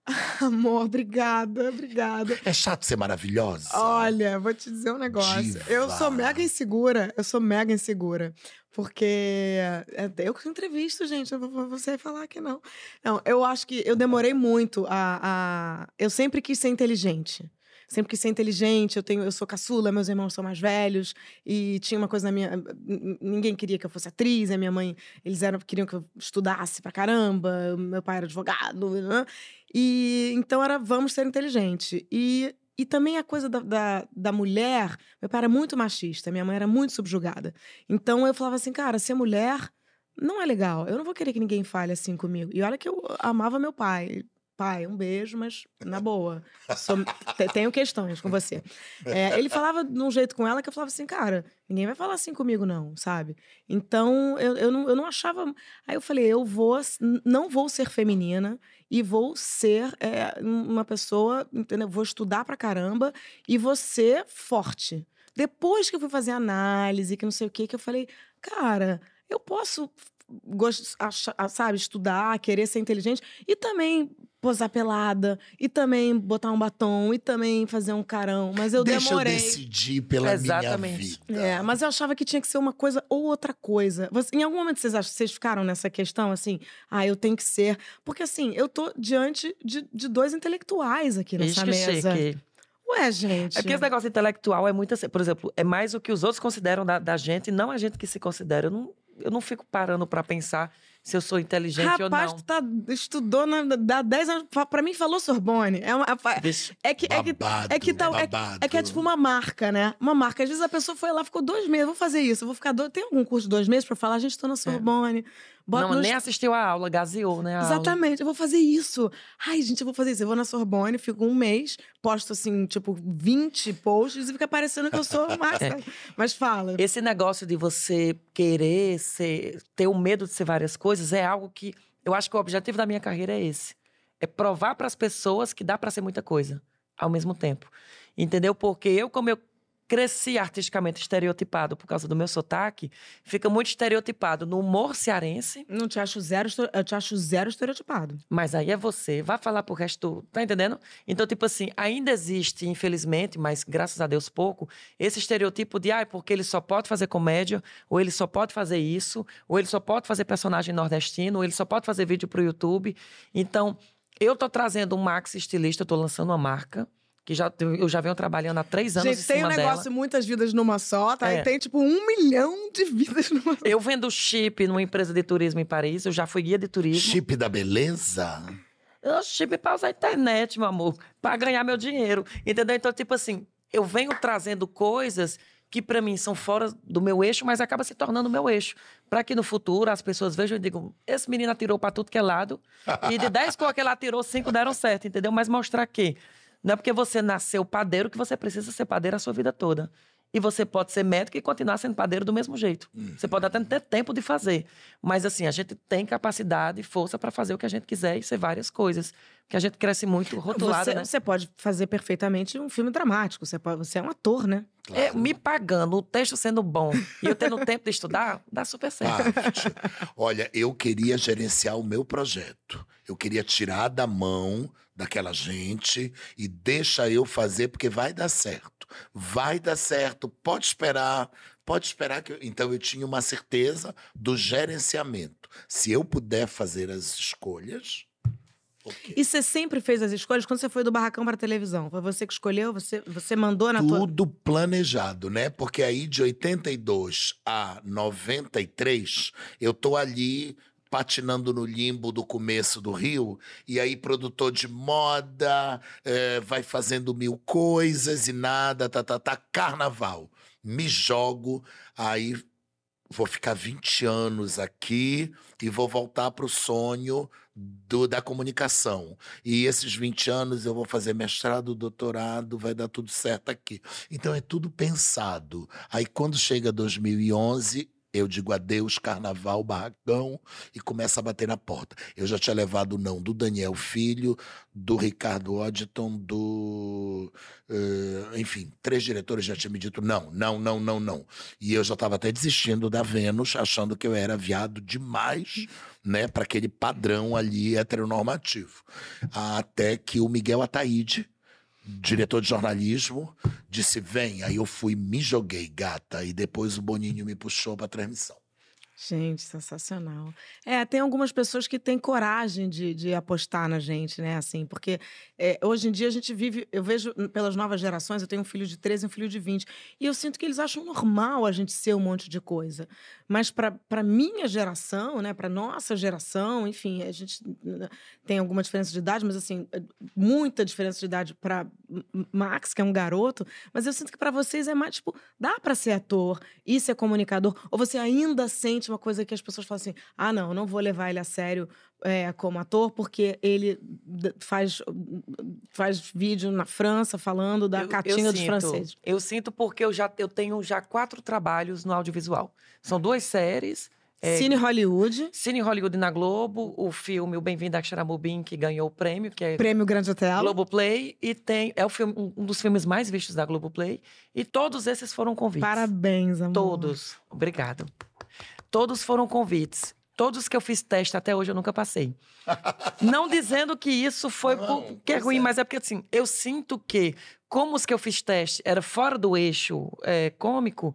Amor, obrigada, obrigada. É chato ser maravilhosa? Olha, vou te dizer um negócio. Diva. Eu sou mega insegura. Eu sou mega insegura. Porque é eu que entrevisto, gente. Eu vou você falar que não. Não, eu acho que eu demorei muito a, a. Eu sempre quis ser inteligente. Sempre quis ser inteligente. Eu, tenho, eu sou caçula, meus irmãos são mais velhos. E tinha uma coisa na minha. Ninguém queria que eu fosse atriz. A minha mãe, eles eram, queriam que eu estudasse pra caramba. Meu pai era advogado. Né? E então era vamos ser inteligente. E, e também a coisa da, da, da mulher, meu pai era muito machista, minha mãe era muito subjugada. Então eu falava assim, cara, ser mulher não é legal. Eu não vou querer que ninguém fale assim comigo. E olha que eu amava meu pai. Pai, um beijo, mas na boa. Sou- te- tenho questões com você. É, ele falava de um jeito com ela que eu falava assim, cara, ninguém vai falar assim comigo, não, sabe? Então eu, eu, não, eu não achava. Aí eu falei, eu vou, não vou ser feminina e vou ser é, uma pessoa, entendeu? Vou estudar pra caramba e vou ser forte. Depois que eu fui fazer análise, que não sei o que, que eu falei, cara, eu posso gost- achar- sabe, estudar, querer ser inteligente e também posar pelada, e também botar um batom, e também fazer um carão. Mas eu Deixa demorei. eu decidir pela Exatamente. minha vida. É, mas eu achava que tinha que ser uma coisa ou outra coisa. Você- em algum momento vocês acham, vocês ficaram nessa questão assim? Ah, eu tenho que ser. Porque assim, eu tô diante de, de dois intelectuais aqui nessa Isso que mesa. chique. Ué, gente. É porque esse negócio intelectual é muito assim. Por exemplo, é mais o que os outros consideram da, da gente, e não a gente que se considera. Eu não, eu não fico parando pra pensar se eu sou inteligente Rapaz, ou não. tu tá, estudou na, dá 10 anos. Pra mim, falou Sorbonne. É, uma, Vixe. é que. É que Babado, é que, tal, é, babado. é que é tipo uma marca, né? Uma marca. Às vezes a pessoa foi lá, ficou dois meses. Vou fazer isso, eu vou ficar dois. Tem algum curso de dois meses pra falar? A gente tô na Sorbonne. Bota não, no nem assistiu a aula, gaseou, né? a aula. Exatamente, eu vou fazer isso. Ai, gente, eu vou fazer isso. Eu vou na Sorbonne, fico um mês, posto assim, tipo, 20 posts e fica parecendo que eu sou massa. Mas fala. Esse negócio de você querer ser, ter o medo de ser várias coisas é algo que eu acho que o objetivo da minha carreira é esse. É provar para as pessoas que dá para ser muita coisa ao mesmo tempo. Entendeu? Porque eu, como eu cresci artisticamente estereotipado por causa do meu sotaque, fica muito estereotipado no humor cearense, Não te acho zero, eu te acho zero estereotipado. mas aí é você, vai falar pro resto, tá entendendo? Então, tipo assim, ainda existe, infelizmente, mas graças a Deus pouco, esse estereotipo de, ah, porque ele só pode fazer comédia, ou ele só pode fazer isso, ou ele só pode fazer personagem nordestino, ou ele só pode fazer vídeo pro YouTube. Então, eu tô trazendo um Max estilista, eu tô lançando uma marca que já, eu já venho trabalhando há três anos Gente, em tem um negócio dela. muitas vidas numa só, tá? É. E tem tipo um milhão de vidas numa só. Eu vendo chip numa empresa de turismo em Paris, eu já fui guia de turismo. Chip da beleza? Eu chip pra usar a internet, meu amor, pra ganhar meu dinheiro. Entendeu? Então, tipo assim, eu venho trazendo coisas que pra mim são fora do meu eixo, mas acaba se tornando o meu eixo. Pra que no futuro as pessoas vejam e digam: esse menino atirou pra tudo que é lado, e de 10 coisas que ele atirou, 5 deram certo, entendeu? Mas mostrar que não é porque você nasceu padeiro que você precisa ser padeiro a sua vida toda. E você pode ser médico e continuar sendo padeiro do mesmo jeito. Você pode até não ter tempo de fazer. Mas, assim, a gente tem capacidade e força para fazer o que a gente quiser e ser várias coisas. Porque a gente cresce muito rotulado, Você, né? você pode fazer perfeitamente um filme dramático. Você, pode, você é um ator, né? É, me pagando, o texto sendo bom e eu tendo tempo de estudar, dá super certo. Parte. Olha, eu queria gerenciar o meu projeto. Eu queria tirar da mão daquela gente e deixa eu fazer porque vai dar certo. Vai dar certo, pode esperar, pode esperar que eu... então eu tinha uma certeza do gerenciamento. Se eu puder fazer as escolhas, ok. E você sempre fez as escolhas quando você foi do barracão para televisão? Foi você que escolheu? Você, você mandou na tua. Tudo planejado, né? Porque aí de 82 a 93, eu tô ali patinando no limbo do começo do Rio, e aí produtor de moda, eh, vai fazendo mil coisas e nada, tá, tá, tá, carnaval. Me jogo, aí vou ficar 20 anos aqui e vou voltar pro sonho do, da comunicação. E esses 20 anos eu vou fazer mestrado, doutorado, vai dar tudo certo aqui. Então é tudo pensado. Aí quando chega 2011, eu digo adeus, carnaval, barracão, e começa a bater na porta. Eu já tinha levado o não do Daniel Filho, do Ricardo Odditon, do. eh, enfim, três diretores já tinham me dito não, não, não, não, não. E eu já estava até desistindo da Vênus, achando que eu era viado demais, né, para aquele padrão ali heteronormativo. Até que o Miguel Ataíde, diretor de jornalismo, disse: vem. Aí eu fui, me joguei, gata. E depois o Boninho me puxou pra transmissão. Gente, sensacional. É, tem algumas pessoas que têm coragem de, de apostar na gente, né? Assim, porque é, hoje em dia a gente vive. Eu vejo hum, pelas novas gerações, eu tenho um filho de 13 e um filho de 20. E eu sinto que eles acham normal a gente ser um monte de coisa. Mas para minha geração, né? Para nossa geração, enfim, a gente tem alguma diferença de idade, mas assim, é muita diferença de idade para Max, que é um garoto. Mas eu sinto que para vocês é mais, tipo, dá para ser ator e ser comunicador. Ou você ainda sente uma coisa que as pessoas falam assim: ah, não, não vou levar ele a sério é, como ator, porque ele faz, faz vídeo na França falando da Eu- catinha eu dos sinto. franceses. Eu sinto porque eu já eu tenho já quatro trabalhos no audiovisual. São duas séries. é, Cine Hollywood, Cine Hollywood na Globo, o filme O Bem-vindo a Xaramubim, que ganhou o prêmio, que é Prêmio Grande Hotel. Globoplay, e tem é o filme, um um dos filmes mais vistos da Globoplay. E todos esses foram convites. Parabéns, amor. Todos. Obrigado. Todos foram convites. Todos que eu fiz teste até hoje eu nunca passei. Não dizendo que isso foi Não, por- que é ruim, é. mas é porque assim, eu sinto que, como os que eu fiz teste era fora do eixo é, cômico,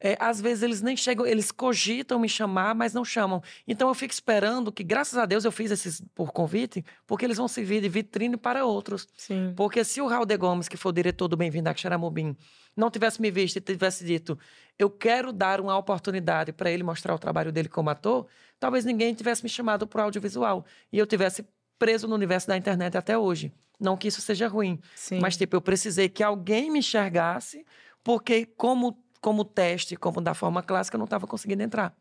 é, às vezes eles nem chegam, eles cogitam me chamar, mas não chamam. Então eu fico esperando que, graças a Deus, eu fiz esses por convite, porque eles vão servir de vitrine para outros. Sim. Porque se o Raul de Gomes, que foi o diretor do Bem-vindo a Xaramubim, não tivesse me visto e tivesse dito eu quero dar uma oportunidade para ele mostrar o trabalho dele como ator, talvez ninguém tivesse me chamado para o audiovisual. E eu tivesse preso no universo da internet até hoje. Não que isso seja ruim, Sim. mas tipo, eu precisei que alguém me enxergasse, porque como, como teste, como da forma clássica, eu não estava conseguindo entrar.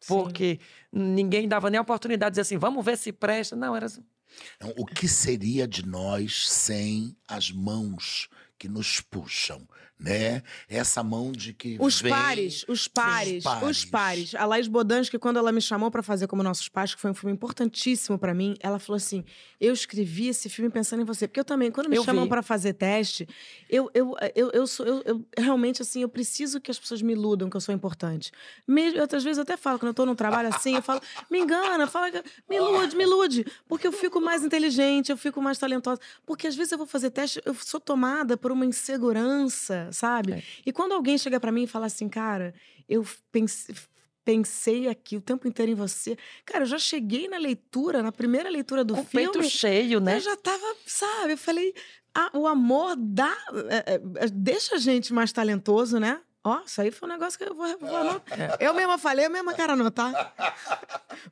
Sim. Porque ninguém dava nem a oportunidade de dizer assim, vamos ver se presta. Não, era assim. Então, o que seria de nós sem as mãos que nos puxam, né? Essa mão de que Os vem... pares, os pares, os pares. pares. A Laís Bodansky, quando ela me chamou pra fazer como Nossos Pais, que foi um filme importantíssimo pra mim, ela falou assim: eu escrevi esse filme pensando em você. Porque eu também, quando me Eu chamam pra fazer teste, eu, eu, eu, eu, sou, eu, eu realmente, assim, eu preciso que as pessoas me iludam que eu sou importante. Mesmo, eu, às vezes eu até falo, quando eu tô num trabalho assim, eu falo, me engana, fala, que- me ilude, me ilude. Porque eu fico mais inteligente, eu fico mais talentosa. Porque às vezes eu vou fazer teste, eu sou tomada por uma insegurança, sabe? É. E quando alguém chega pra mim e fala assim, cara, eu pense- pensei aqui o tempo inteiro em você. Cara, eu já cheguei na leitura, na primeira leitura do Com o filme. peito cheio, né? Eu já tava, sabe? Eu falei, a- o amor dá, é, é, deixa a gente mais talentoso, né? Ó, isso aí foi um negócio que eu vou, vou anotar. Eu mesma falei, eu mesma quero anotar.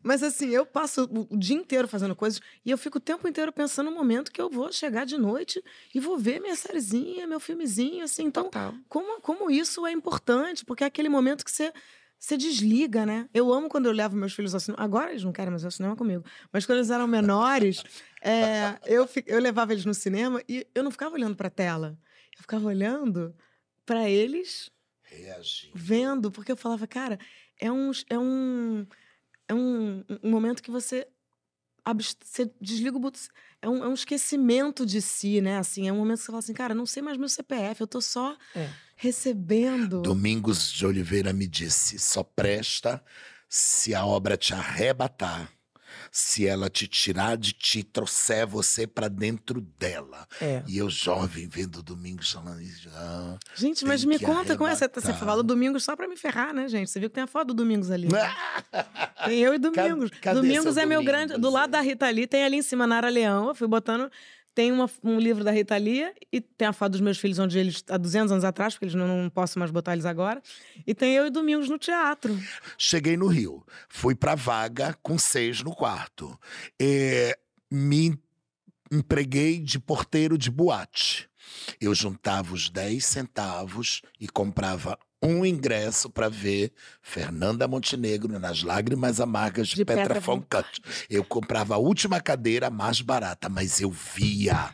Mas assim, eu passo o, dia inteiro fazendo coisas e eu fico o tempo inteiro pensando no momento que eu vou chegar de noite e vou ver minha sériezinha, meu filmezinho, assim. Então, Total. como, como isso é importante, porque é aquele momento que você, você desliga, né? Eu amo quando eu levo meus filhos ao cinema. Agora eles não querem mais ir ao cinema comigo. Mas quando eles eram menores, é, eu, eu levava eles no cinema e eu não ficava olhando pra tela. Eu ficava olhando pra eles Reagir. vendo, porque eu falava, cara, é um, é um, é um, um momento que você, você desliga o botão. É um, é um esquecimento de si, né? Assim, é um momento que você fala assim, cara, não sei mais meu CPF, eu tô só É. recebendo. Domingos de Oliveira me disse: só presta se a obra te arrebatar, se ela te tirar de ti, trouxer você pra dentro dela. É. E eu, jovem, vendo Domingos falando isso. ah, Gente, mas me conta como é. Você, você fala do Domingos só pra me ferrar, né, gente? Você viu que tem a foto do Domingos ali. Tem eu e Domingos. cadê Domingos é meu Domingos, grande. Do lado da Rita Lee, tem ali em cima Nara Leão. Eu fui botando. Tem uma- um livro da Rita Lee e tem a foto dos meus filhos, onde eles, há 200 anos atrás, porque eles não, não posso mais botar eles agora. E tem eu e Domingos no teatro. Cheguei no Rio, fui pra vaga com seis no quarto. É, me empreguei de porteiro de boate. Eu juntava os 10 centavos e comprava um ingresso para ver Fernanda Montenegro nas Lágrimas Amargas de, De Petra, Petra von von Kant. Eu comprava a última cadeira mais barata, mas eu via.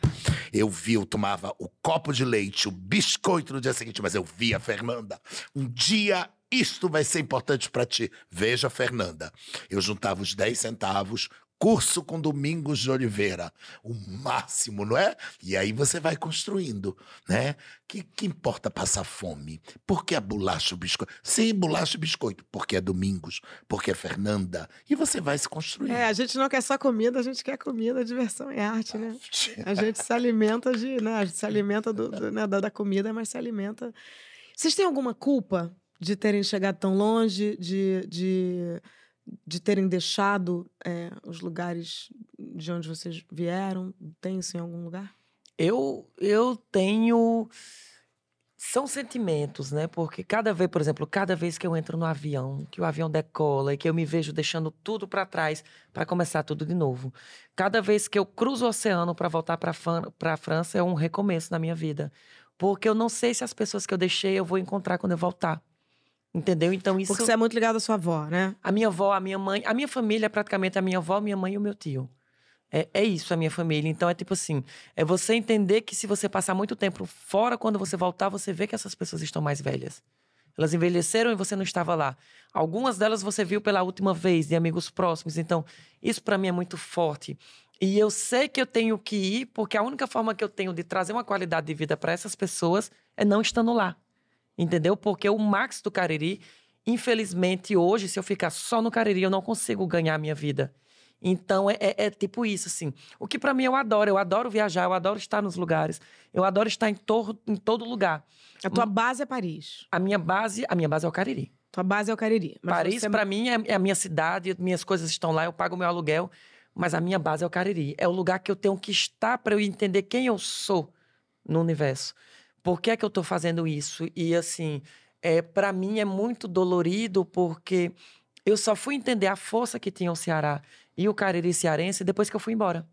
Eu via, eu tomava o copo de leite, o biscoito no dia seguinte, mas eu via, Fernanda. Um dia isto vai ser importante para ti. Veja, Fernanda. Eu juntava os 10 centavos, curso com Domingos de Oliveira. O máximo, não é? E aí você vai construindo, né? Que, que importa passar fome? Por que a bolacha e o biscoito? Sim, bolacha e biscoito. Porque é Domingos, porque é Fernanda. E você vai se construindo. É, a gente não quer só comida, a gente quer comida, diversão e arte, né? A gente se alimenta de, né? A gente se alimenta do, do- né, da, da comida, mas se alimenta. Vocês têm alguma culpa de terem chegado tão longe, de, de, de terem deixado é, os lugares de onde vocês vieram? Tem isso em algum lugar? Eu, eu tenho. São sentimentos, né? Porque cada vez, por exemplo, cada vez que eu entro no avião, que o avião decola e que eu me vejo deixando tudo para trás para começar tudo de novo. Cada vez que eu cruzo o oceano para voltar para a França é um recomeço na minha vida. Porque eu não sei se as pessoas que eu deixei eu vou encontrar quando eu voltar. Entendeu? Então isso. Porque você é muito ligado à sua avó, né? A minha avó, a minha mãe, a minha família é praticamente a minha avó, minha mãe e o meu tio. É, é isso a minha família. Então é tipo assim: é você entender que se você passar muito tempo fora, quando você voltar, você vê que essas pessoas estão mais velhas. Elas envelheceram e você não estava lá. Algumas delas você viu pela última vez, de amigos próximos. Então, isso para mim é muito forte. E eu sei que eu tenho que ir, porque a única forma que eu tenho de trazer uma qualidade de vida para essas pessoas é não estando lá. Entendeu? Porque o Max do Cariri, infelizmente, hoje, se eu ficar só no Cariri, eu não consigo ganhar a minha vida. Então, é, é- é tipo isso, assim. O que pra mim eu adoro. Eu adoro viajar, eu adoro estar nos lugares. Eu adoro estar em, em todo lugar. A tua base é Paris. A minha base, a minha base é o Cariri. Tua base é o Cariri. Paris, você- pra mim, é, é a minha cidade, minhas coisas estão lá, eu pago meu aluguel, mas a minha base é o Cariri. É o lugar que eu tenho que estar para eu entender quem eu sou no universo. Por que é que eu tô fazendo isso? E assim, é, para mim é muito dolorido porque eu só fui entender a força que tinha o Ceará e o Cariri cearense depois que eu fui embora.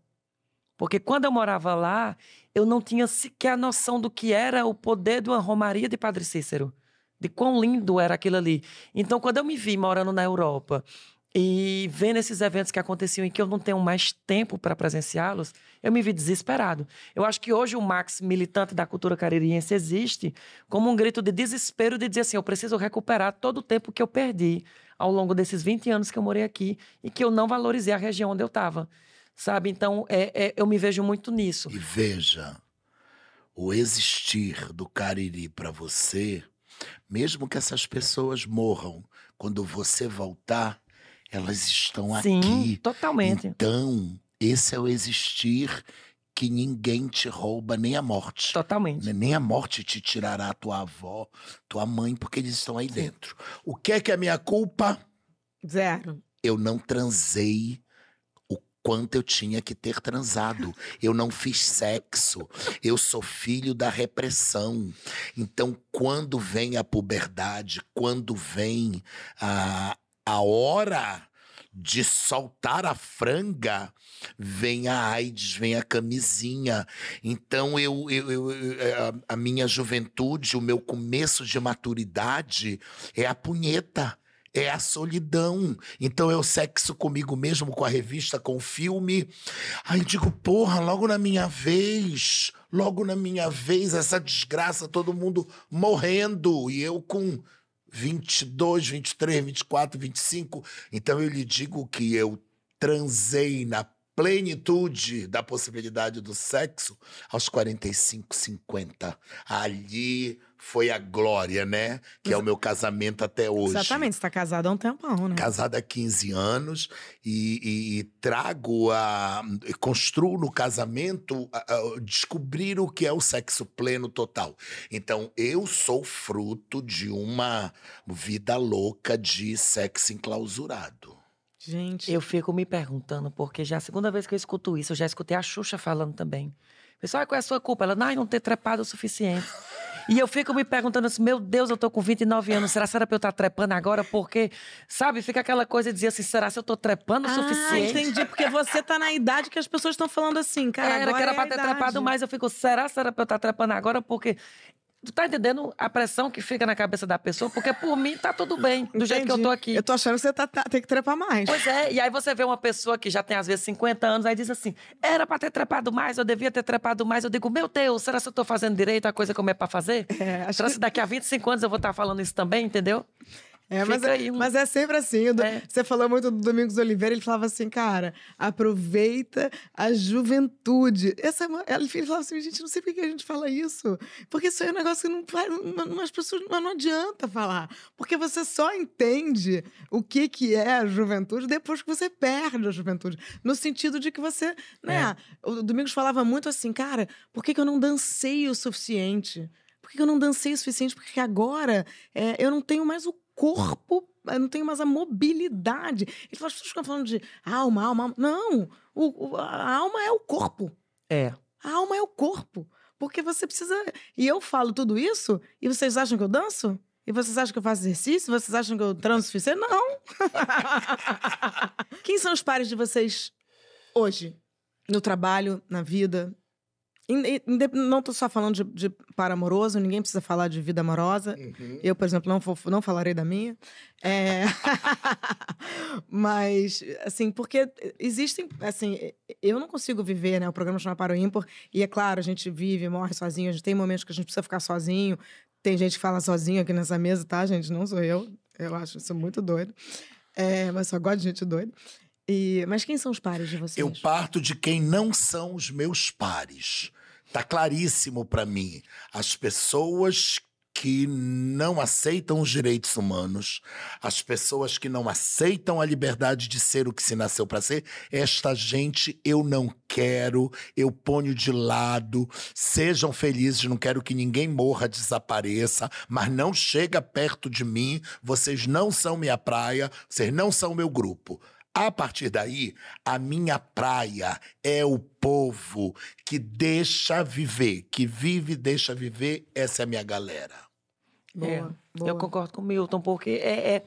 Porque quando eu morava lá, eu não tinha sequer a noção do que era o poder de uma romaria de Padre Cícero. De quão lindo era aquilo ali. Então, quando eu me vi morando na Europa e vendo esses eventos que aconteciam e que eu não tenho mais tempo para presenciá-los, eu me vi desesperado. Eu acho que hoje o Max, militante da cultura caririense, existe como um grito de desespero de dizer assim: eu preciso recuperar todo o tempo que eu perdi ao longo desses 20 anos que eu morei aqui e que eu não valorizei a região onde eu estava. Sabe? Então, é, é- eu me vejo muito nisso. E veja, o existir do Cariri para você, mesmo que essas pessoas morram, quando você voltar, elas estão Sim, aqui. totalmente. Então, esse é o existir que ninguém te rouba, nem a morte. Totalmente. Nem a morte te tirará tua avó, tua mãe, porque eles estão aí dentro. O que é que é minha culpa? Zero. Eu não transei o quanto eu tinha que ter transado. Eu não fiz sexo. Eu sou filho da repressão. Então, quando vem a puberdade, quando vem a, a hora de soltar a franga, vem a AIDS, vem a camisinha. Então, eu, eu, eu, a, a minha juventude, o meu começo de maturidade é a punheta é a solidão. Então o sexo comigo mesmo, com a revista, com o filme. Aí eu digo, porra, logo na minha vez, logo na minha vez, essa desgraça, todo mundo morrendo. E eu com 22, 23, 24, 25. Então eu lhe digo que eu transei na plenitude da possibilidade do sexo aos 45, 50. Ali foi a glória, né? Que é o meu casamento até hoje. Exatamente, você está casado há um tempão, né? Casada há 15 anos e, e, e trago a. construo no casamento a, a, descobrir o que é o sexo pleno total. Então, eu sou fruto de uma vida louca de sexo enclausurado. Gente. Eu fico me perguntando, porque já é a segunda vez que eu escuto isso, eu já escutei a Xuxa falando também. Pessoal, qual é a sua culpa? Ela, não, não ter trepado o suficiente. E eu fico me perguntando assim, meu Deus, eu tô com 29 anos, será, será que eu estar tá trepando agora? Porque, sabe, fica aquela coisa de dizer assim, será que eu tô trepando o ah, suficiente? entendi, porque você tá na idade que as pessoas estão falando assim, cara, Era que era é pra ter trepado mais, eu fico, será, será que eu estar tá trepando agora? Porque Tu tá entendendo a pressão que fica na cabeça da pessoa? Porque por mim tá tudo bem, do Entendi. jeito que eu tô aqui. Eu tô achando que você tá, tá, tem que trepar mais. Pois é, e aí você vê uma pessoa que já tem às vezes 50 anos, aí diz assim: era pra ter trepado mais, eu devia ter trepado mais. Eu digo, meu Deus, será que eu tô fazendo direito a coisa como é pra fazer? É, acho será que daqui a 25 anos eu vou estar tá falando isso também, entendeu? É, mas, é, um... mas é sempre assim. É. Você falou muito do Domingos Oliveira, ele falava assim, cara, aproveita a juventude. Essa, é ele falava assim, gente, não sei por que a gente fala isso. Porque isso é um negócio que não. Não, as pessoas não, não adianta falar. Porque você só entende o que, que é a juventude depois que você perde a juventude. No sentido de que você. Né, é. O Domingos falava muito assim, cara, por que, que eu não dancei o suficiente? Por que eu não dancei o suficiente? Porque agora é, eu não tenho mais o corpo, eu não tenho mais a mobilidade. Ele fala, as pessoas ficam falando de alma, alma. Não, o, o, a alma é o corpo. É. A alma é o corpo. Porque você precisa. E eu falo tudo isso, e vocês acham que eu danço? E vocês acham que eu faço exercício? Vocês acham que eu transo suficiente? Não! Quem são os pares de vocês hoje? No trabalho, na vida, não estou só falando de, de par amoroso, ninguém precisa falar de vida amorosa. Uhum. Eu, por exemplo, não, não falarei da minha. É... Mas, assim, porque existem. Assim, eu não consigo viver, né? O programa chama Para o Ímpar, e é claro, a gente vive, morre sozinho, a gente tem momentos que a gente precisa ficar sozinho. Tem gente que fala sozinho aqui nessa mesa, tá, gente? Não sou eu. Eu acho isso muito doido. É, mas só gosto de gente doida. E, mas quem são os pares de vocês? Eu parto de quem não são os meus pares. Tá claríssimo para mim. As pessoas que não aceitam os direitos humanos, as pessoas que não aceitam a liberdade de ser o que se nasceu para ser, esta gente eu não quero, eu ponho de lado. Sejam felizes, não quero que ninguém morra, desapareça, mas não chega perto de mim. Vocês não são minha praia, vocês não são meu grupo. A partir daí, a minha praia é o povo que deixa viver, que vive e deixa viver. Essa é a minha galera. Boa, é, boa. Eu concordo com o Milton, porque é, é,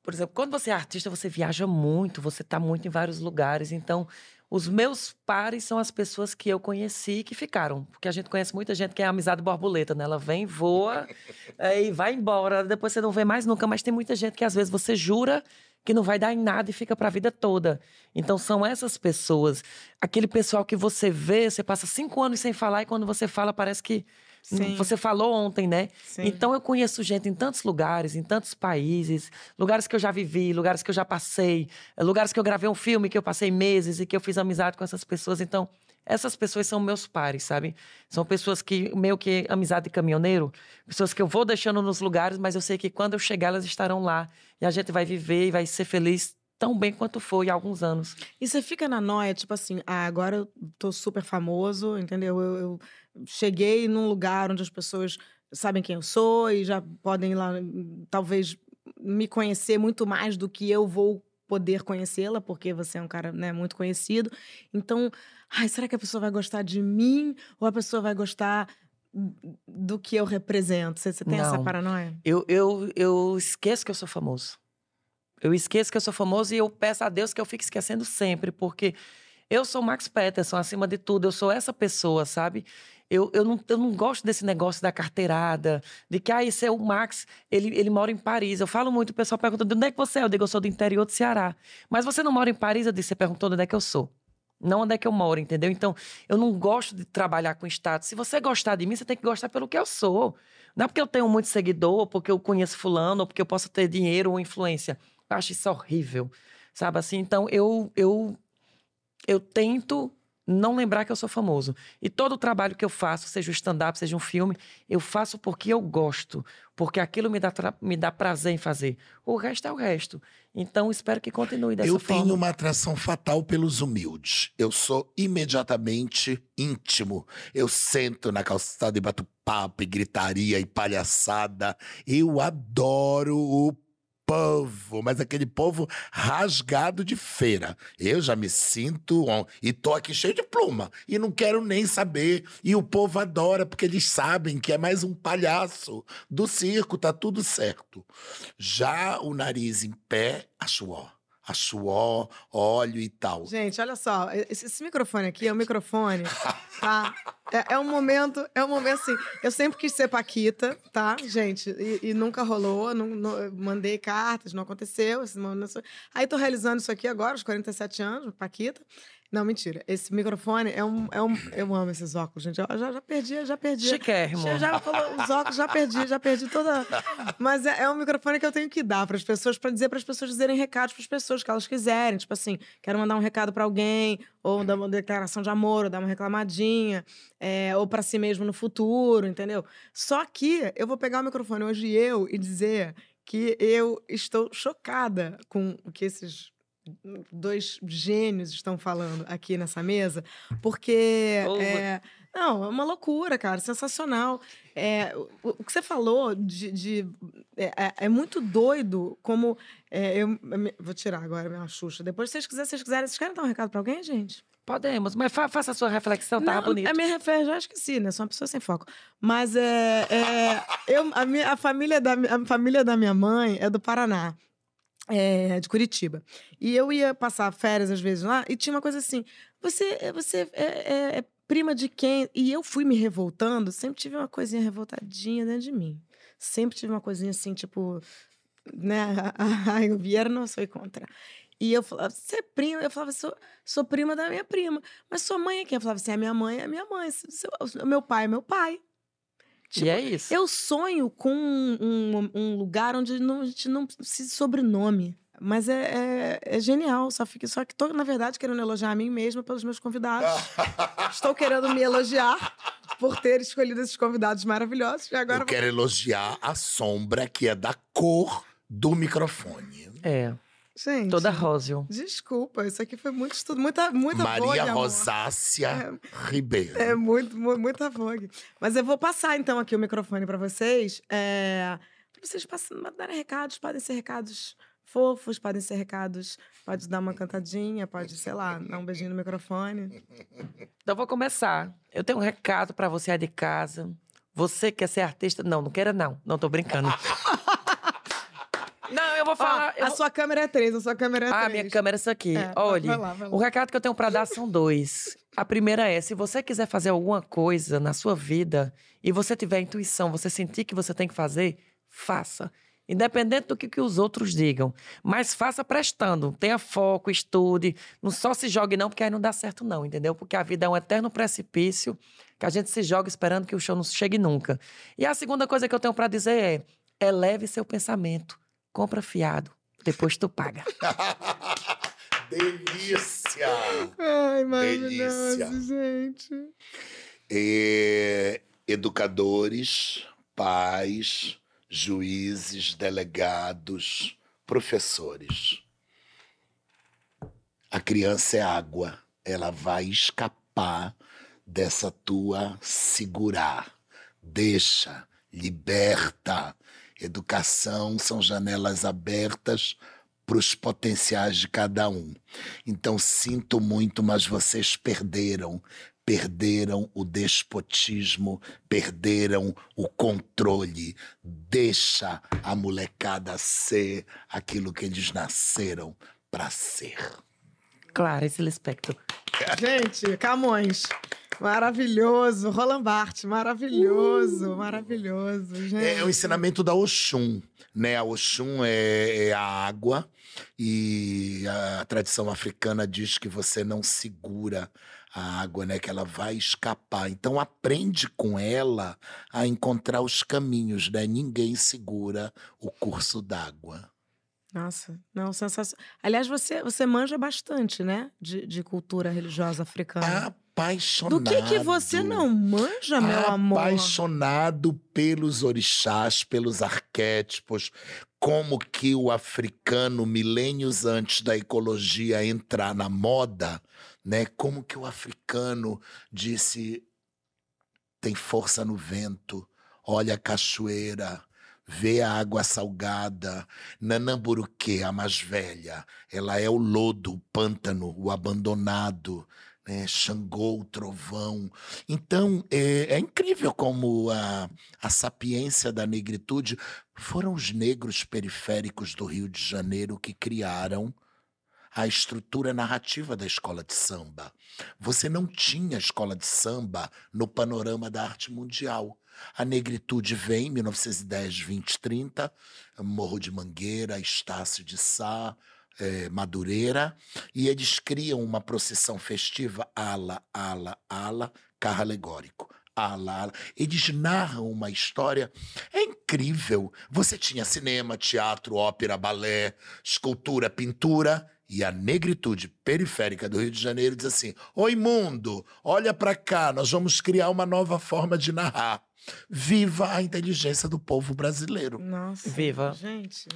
Por exemplo, quando você é artista, você viaja muito, você está muito em vários lugares. Então, os meus pares são as pessoas que eu conheci e que ficaram. Porque a gente conhece muita gente que é amizade borboleta, né? Ela vem, voa é, e vai embora. Depois você não vê mais nunca. Mas tem muita gente que às vezes você jura que não vai dar em nada e fica para a vida toda. Então são essas pessoas, aquele pessoal que você vê, você passa cinco anos sem falar e quando você fala parece que Sim. Você falou ontem, né? Sim. Então eu conheço gente em tantos lugares, em tantos países, lugares que eu já vivi, lugares que eu já passei, lugares que eu gravei um filme que eu passei meses e que eu fiz amizade com essas pessoas. Então, essas pessoas são meus pares, sabe? São pessoas que, meio que amizade de caminhoneiro, pessoas que eu vou deixando nos lugares, mas eu sei que quando eu chegar, elas estarão lá. E a gente vai viver e vai ser feliz tão bem quanto foi há alguns anos. E você fica na noia, tipo assim, ah, agora eu tô super famoso, entendeu? Eu, eu cheguei num lugar onde as pessoas sabem quem eu sou e já podem lá, talvez, me conhecer muito mais do que eu vou poder conhecê-la, porque você é um cara né, muito conhecido. Então, ai, será que a pessoa vai gostar de mim ou a pessoa vai gostar do que eu represento? Você, você tem essa Não. paranoia? Eu, eu, eu esqueço que eu sou famoso. Eu esqueço que eu sou famoso e eu peço a Deus que eu fique esquecendo sempre, porque eu sou o Max Peterson, acima de tudo. Eu sou essa pessoa, sabe? Eu, eu, não, eu não gosto desse negócio da carteirada, de que, ah, esse é o Max, ele, ele mora em Paris. Eu falo muito, o pessoal pergunta, de onde é que você é? Eu digo, eu sou do interior do Ceará. Mas você não mora em Paris? Eu disse, você perguntou de onde é que eu sou. Não onde é que eu moro, entendeu? Então, eu não gosto de trabalhar com status. Se você gostar de mim, você tem que gostar pelo que eu sou. Não é porque eu tenho muito seguidor, porque eu conheço fulano, ou porque eu posso ter dinheiro ou influência. Eu acho isso horrível, sabe assim? Então, eu, eu, eu tento não lembrar que eu sou famoso. E todo o trabalho que eu faço, seja o stand-up, seja um filme, eu faço porque eu gosto. Porque aquilo me dá, me dá prazer em fazer. O resto é o resto. Então, espero que continue dessa Eu forma. tenho uma atração fatal pelos humildes. Eu sou imediatamente íntimo. Eu sento na calçada e bato papo, e gritaria e palhaçada. Eu adoro o povo, mas aquele povo rasgado de feira. Eu já me sinto e tô aqui cheio de pluma e não quero nem saber. E o povo adora porque eles sabem que é mais um palhaço do circo, tá tudo certo. Já o nariz em pé, acho ó. Acho ó, óleo e tal. Gente, olha só, esse, esse microfone aqui é um microfone, tá? É, é um momento, é um momento assim. Eu sempre quis ser Paquita, tá, gente? E, e nunca rolou, não, não- mandei cartas, não aconteceu. esse momento- Aí tô realizando isso aqui agora, aos 47 anos, Paquita. Não, mentira. Esse microfone é um. É um eu amo esses óculos, gente. Eu já, já perdi, já perdi. Chiquérrimo. Já, já falou os óculos, já perdi, já perdi toda. Mas é, é um microfone que eu tenho que dar para as pessoas, para dizer para as pessoas dizerem recados para as pessoas que elas quiserem. Tipo assim, quero mandar um recado para alguém, ou dar uma declaração de amor, ou dar uma reclamadinha, é, ou para si mesmo no futuro, entendeu? Só que eu vou pegar o microfone hoje eu e dizer que eu estou chocada com o que esses dois gênios estão falando aqui nessa mesa, porque Ô, é, não, é uma loucura, cara, sensacional. É, o, o que você falou de, de- é, é- é muito doido como é, eu, vou tirar agora a minha Xuxa. Depois, se vocês quiserem, se vocês quiserem, vocês querem dar um recado pra alguém, gente? Podemos, mas fa- faça a sua reflexão, Não, bonito. A minha refé, já esqueci, né? Sou uma pessoa sem foco. Mas é, é, eu, a, minha, a, família da, a família da minha mãe é do Paraná. É, de Curitiba. E eu ia passar férias às vezes lá e tinha uma coisa assim: você, você é, é- é prima de quem? E eu fui me revoltando, sempre tive uma coisinha revoltadinha dentro de mim. Sempre tive uma coisinha assim, tipo, né? Ai, o Vieira não sou contra. E eu falava, você é prima? Eu falava, sou, sou prima da minha prima. Mas sua mãe é quem? Eu falava assim, a minha mãe é a minha mãe. Seu, meu pai é meu pai. Tipo, e é isso. Eu sonho com um, um- um lugar onde não, a gente não precisa de sobrenome. Mas é, é, é genial. Só, fico, só que estou, na verdade, querendo elogiar a mim mesma pelos meus convidados. Estou querendo me elogiar por ter escolhido esses convidados maravilhosos. E agora Eu quero elogiar a sombra que é da cor do microfone. É, Gente, toda róseo. desculpa. Isso aqui foi muito estudo. Muita, muita vogue, Maria. Rosácia Ribeiro. É muito, mu- muita vogue. Mas eu vou passar, então, aqui o microfone para vocês. É, para vocês passam, darem recados. Podem ser recados fofos, podem ser recados... Pode dar uma cantadinha, pode, sei lá, dar um beijinho no microfone. Então, vou começar. Eu tenho um recado pra você aí de casa. Você quer ser artista? Não, não queira não. Não tô brincando. eu vou Ó, falar. eu a sua câmera é três, a sua câmera é Ah, três. minha câmera é essa aqui. É, Olha, vai lá, vai lá. o recado que eu tenho pra dar são dois. A primeira é, se você quiser fazer alguma coisa na sua vida e você tiver intuição, você sentir que você tem que fazer, faça. Independente do que, que os outros digam. Mas faça prestando. Tenha foco, estude. Não só se jogue não, porque aí não dá certo não, entendeu? Porque a vida é um eterno precipício que a gente se joga esperando que o show não chegue nunca. E a segunda coisa que eu tenho pra dizer é, eleve seu pensamento. Compra fiado. Depois tu paga. Delícia! Ai, maravilhoso, Delícia. gente. É, educadores, pais, juízes, delegados, professores. A criança é água, ela vai escapar dessa tua segurar. Deixa, liberta. Educação são janelas abertas para os potenciais de cada um. Então sinto muito, mas vocês perderam. Perderam o despotismo, perderam o controle. Deixa a molecada ser aquilo que eles nasceram para ser. Clarice Lispector. Gente, Camões. Maravilhoso. Roland Barthes, maravilhoso, maravilhoso. Gente. É, o ensinamento da Oxum, né? A Oxum é, é a água e a tradição africana diz que você não segura a água, né? Que ela vai escapar. Então aprende com ela a encontrar os caminhos, né? Ninguém segura o curso d'água. Nossa, não, sensacional. Aliás, você, você manja bastante, né? De, de cultura religiosa africana. Apaixonado. Do que, que você não manja, meu amor? Apaixonado pelos orixás, pelos arquétipos, como que o africano, milênios antes da ecologia entrar na moda, né? Como que o africano disse tem força no vento, olha a cachoeira, vê a água salgada. Nanamburuque, a mais velha, ela é o lodo, o pântano, o abandonado. Né, Xangô, trovão. Então, é, é, incrível como a, a sapiência da negritude foram os negros periféricos do Rio de Janeiro que criaram a estrutura narrativa da escola de samba. Você não tinha escola de samba no panorama da arte mundial. A negritude vem em 1910, 20, 30, Morro de Mangueira, Estácio de Sá, é, Madureira, e eles criam uma procissão festiva, ala, ala, ala, carro alegórico. Ala, ala. Eles narram uma história. É incrível. Você tinha cinema, teatro, ópera, balé, escultura, pintura. E a negritude periférica do Rio de Janeiro diz assim: Oi, mundo, olha para cá, nós vamos criar uma nova forma de narrar. Viva a inteligência do povo brasileiro. Nossa. Viva. Gente.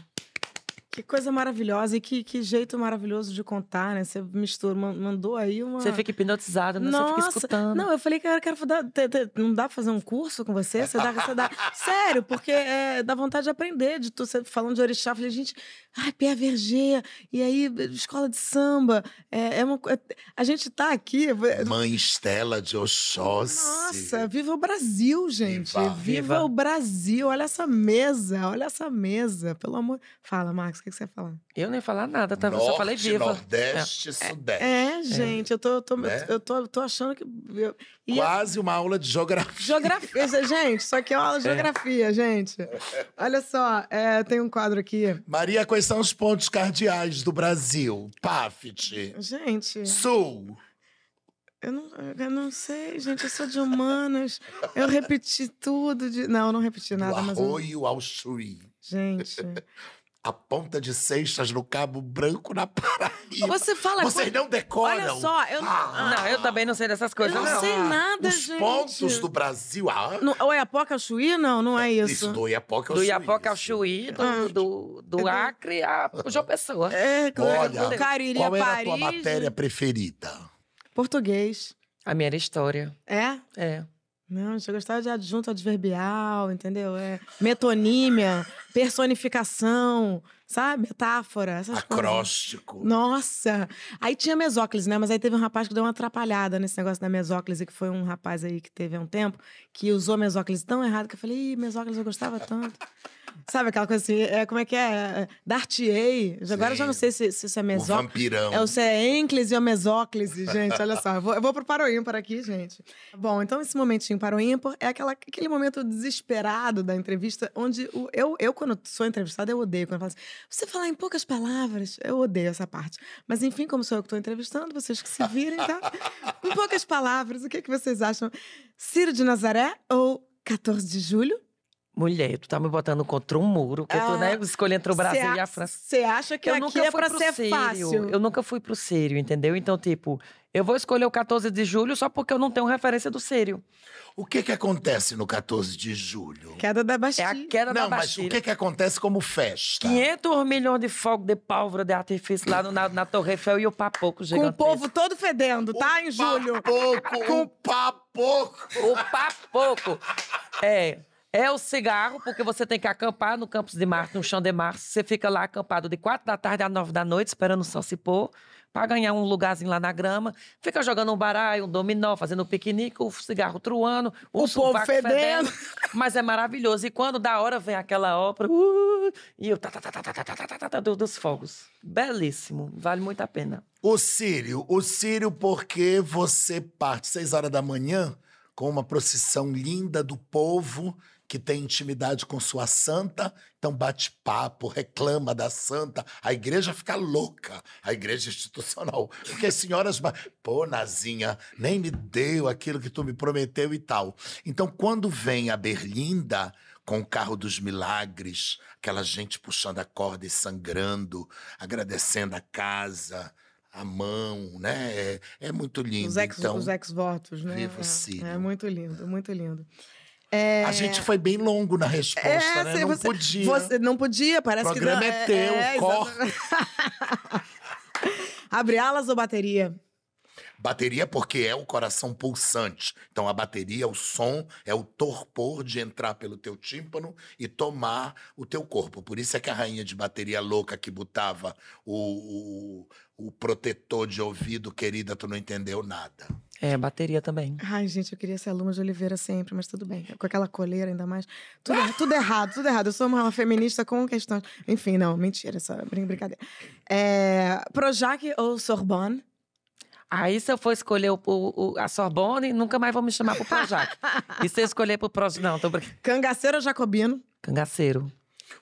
Que coisa maravilhosa e que, que jeito maravilhoso de contar, né? Você mistura, mandou aí uma. Você fica hipnotizada, né? Nossa. Você fica escutando. Não, eu falei que eu quero dar. Não dá pra fazer um curso com você? Você dá. Você dá... Sério, porque é, dá vontade de aprender. De tu, você falando de orixá, eu falei, gente, ai, Pé Verger, e aí, escola de samba. É, é uma, é, a gente tá aqui. Mãe Estela de Oxóssi. Nossa, viva o Brasil, gente. Viva. viva, viva o Brasil. Olha essa mesa, olha essa mesa. Pelo amor. Fala, Marcos que, que você ia falar? Eu nem ia falar nada, tá? Norte, eu só falei viva. Nordeste, é. Sudeste. É, gente, eu tô, tô né? eu tô, tô achando que. Eu, Quase uma aula de geografia. Geografia, gente, isso aqui é uma aula de é. geografia, gente. Olha só, é, tem um quadro aqui. Maria, quais são os pontos cardeais do Brasil? Pafit. Gente. Sul. Eu não, eu não sei, gente, eu sou de humanas. Eu repeti tudo de. Não, eu não repeti nada, o mas. Arroio eu... ao Chuí. Gente a ponta de Seixas no Cabo Branco na Paraíba. Você fala Vocês não decoram? Olha só, eu ah, não, eu também não sei dessas coisas. Eu não, não. sei nada, Os gente. pontos do Brasil. Ah. No, o Iapoca ao Chuí, não, não é isso. Isso, do Iapoca ao do Chuí. Do Iapoca ao Chuí, do, ah. do, do, é Acre a João Pessoa. É, Olha, do Cariri qual a era Paris. a tua matéria preferida? Português. A minha era história. É? É. Não, eu gostava de adjunto adverbial, entendeu? É, metonímia, personificação, sabe? Metáfora, essas Acróstico. coisas. Nossa! Aí tinha mesóclise, né? Mas aí teve um rapaz que deu uma atrapalhada nesse negócio da mesóclise, que foi um rapaz aí que teve há um tempo, que usou mesóclise tão errado que eu falei, ih, mesóclise eu gostava tanto. Sabe aquela coisa assim, é, como é que é? Dartiei. Agora eu já não sei se, se isso é mesóclise. Vampirão. É, se é ênclise ou mesóclise, gente. Olha só. Eu vou, eu vou pro Paro Ímpar aqui, gente. Bom, então esse momentinho Paro Ímpar é aquela, aquele momento desesperado da entrevista, onde o, eu, eu, quando sou entrevistada, eu odeio. Quando eu falo assim, você falar em poucas palavras, eu odeio essa parte. Mas enfim, como sou eu que estou entrevistando, vocês que se virem, tá? em poucas palavras, o que, é que vocês acham? Ciro de Nazaré ou 14 de julho? Mulher, tu tá me botando contra um muro, porque ah, tu, né, escolhe entre o Brasil e a França. Você acha que eu nunca é pra ser Sírio. fácil? Eu nunca fui pro Sírio, entendeu? Então, tipo, eu vou escolher o 14 de julho só porque eu não tenho referência do Sírio. O que que acontece no 14 de julho? Queda da Bastilha. É a queda não, da Bastilha. mas o que que acontece como festa? 500 milhões de fogos de pólvora de artifício lá no, na, na Torre Eiffel e o papoco gigantesco. Com o povo todo fedendo, tá? O em julho. Papoco, Com o papoco. O papoco. É... É o cigarro, porque você tem que acampar no Campos de Marte, no chão de Marte. Você fica lá acampado de quatro da tarde às nove da noite, esperando o sol se pôr, para ganhar um lugarzinho lá na grama. Fica jogando um baralho, um dominó, fazendo um piquenique, o cigarro truando, o, O povo sovaco fedendo. Mas é maravilhoso. E quando da hora vem aquela ópera, uh, e o tá, tá, tá, tá, tá, tá, tá, tá, tá, tá, do- dos fogos. Belíssimo. Vale muito a pena. O Sírio, o Sírio, porque você parte seis horas da manhã com uma procissão linda do povo que tem intimidade com sua santa, então bate papo, reclama da santa, a igreja fica louca, a igreja institucional, porque as senhoras, pô, Nazinha, nem me deu aquilo que tu me prometeu e tal. Então, quando vem a Berlinda com o carro dos milagres, aquela gente puxando a corda e sangrando, agradecendo a casa, a mão, né? É, é muito lindo. Os ex- então, os ex-votos, né? viva o É, Círio. É, muito lindo, muito lindo. É, a gente foi bem longo na resposta, é, né? Não você- podia. Você não podia, parece O que programa não. é teu, corta. exatamente. Abre alas ou bateria? Bateria porque é o coração pulsante. Então a bateria, o som, é o torpor de entrar pelo teu tímpano e tomar o teu corpo. Por isso é que a rainha de bateria louca que botava o, o, o protetor de ouvido, querida, tu não entendeu nada. É, bateria também. Ai, gente, eu queria ser aluna de Oliveira sempre, mas tudo bem. Com aquela coleira ainda mais. Tudo, tudo errado, tudo errado. Eu sou uma feminista com questões. Enfim, não, mentira, essa brin- brincadeira. É, Projac ou Sorbonne? Aí, se eu for escolher o, o- o- a Sorbonne, nunca mais vão me chamar pro Projac. e se eu escolher pro Projac... Não, tô brincando. Cangaceiro ou Jacobino? Cangaceiro.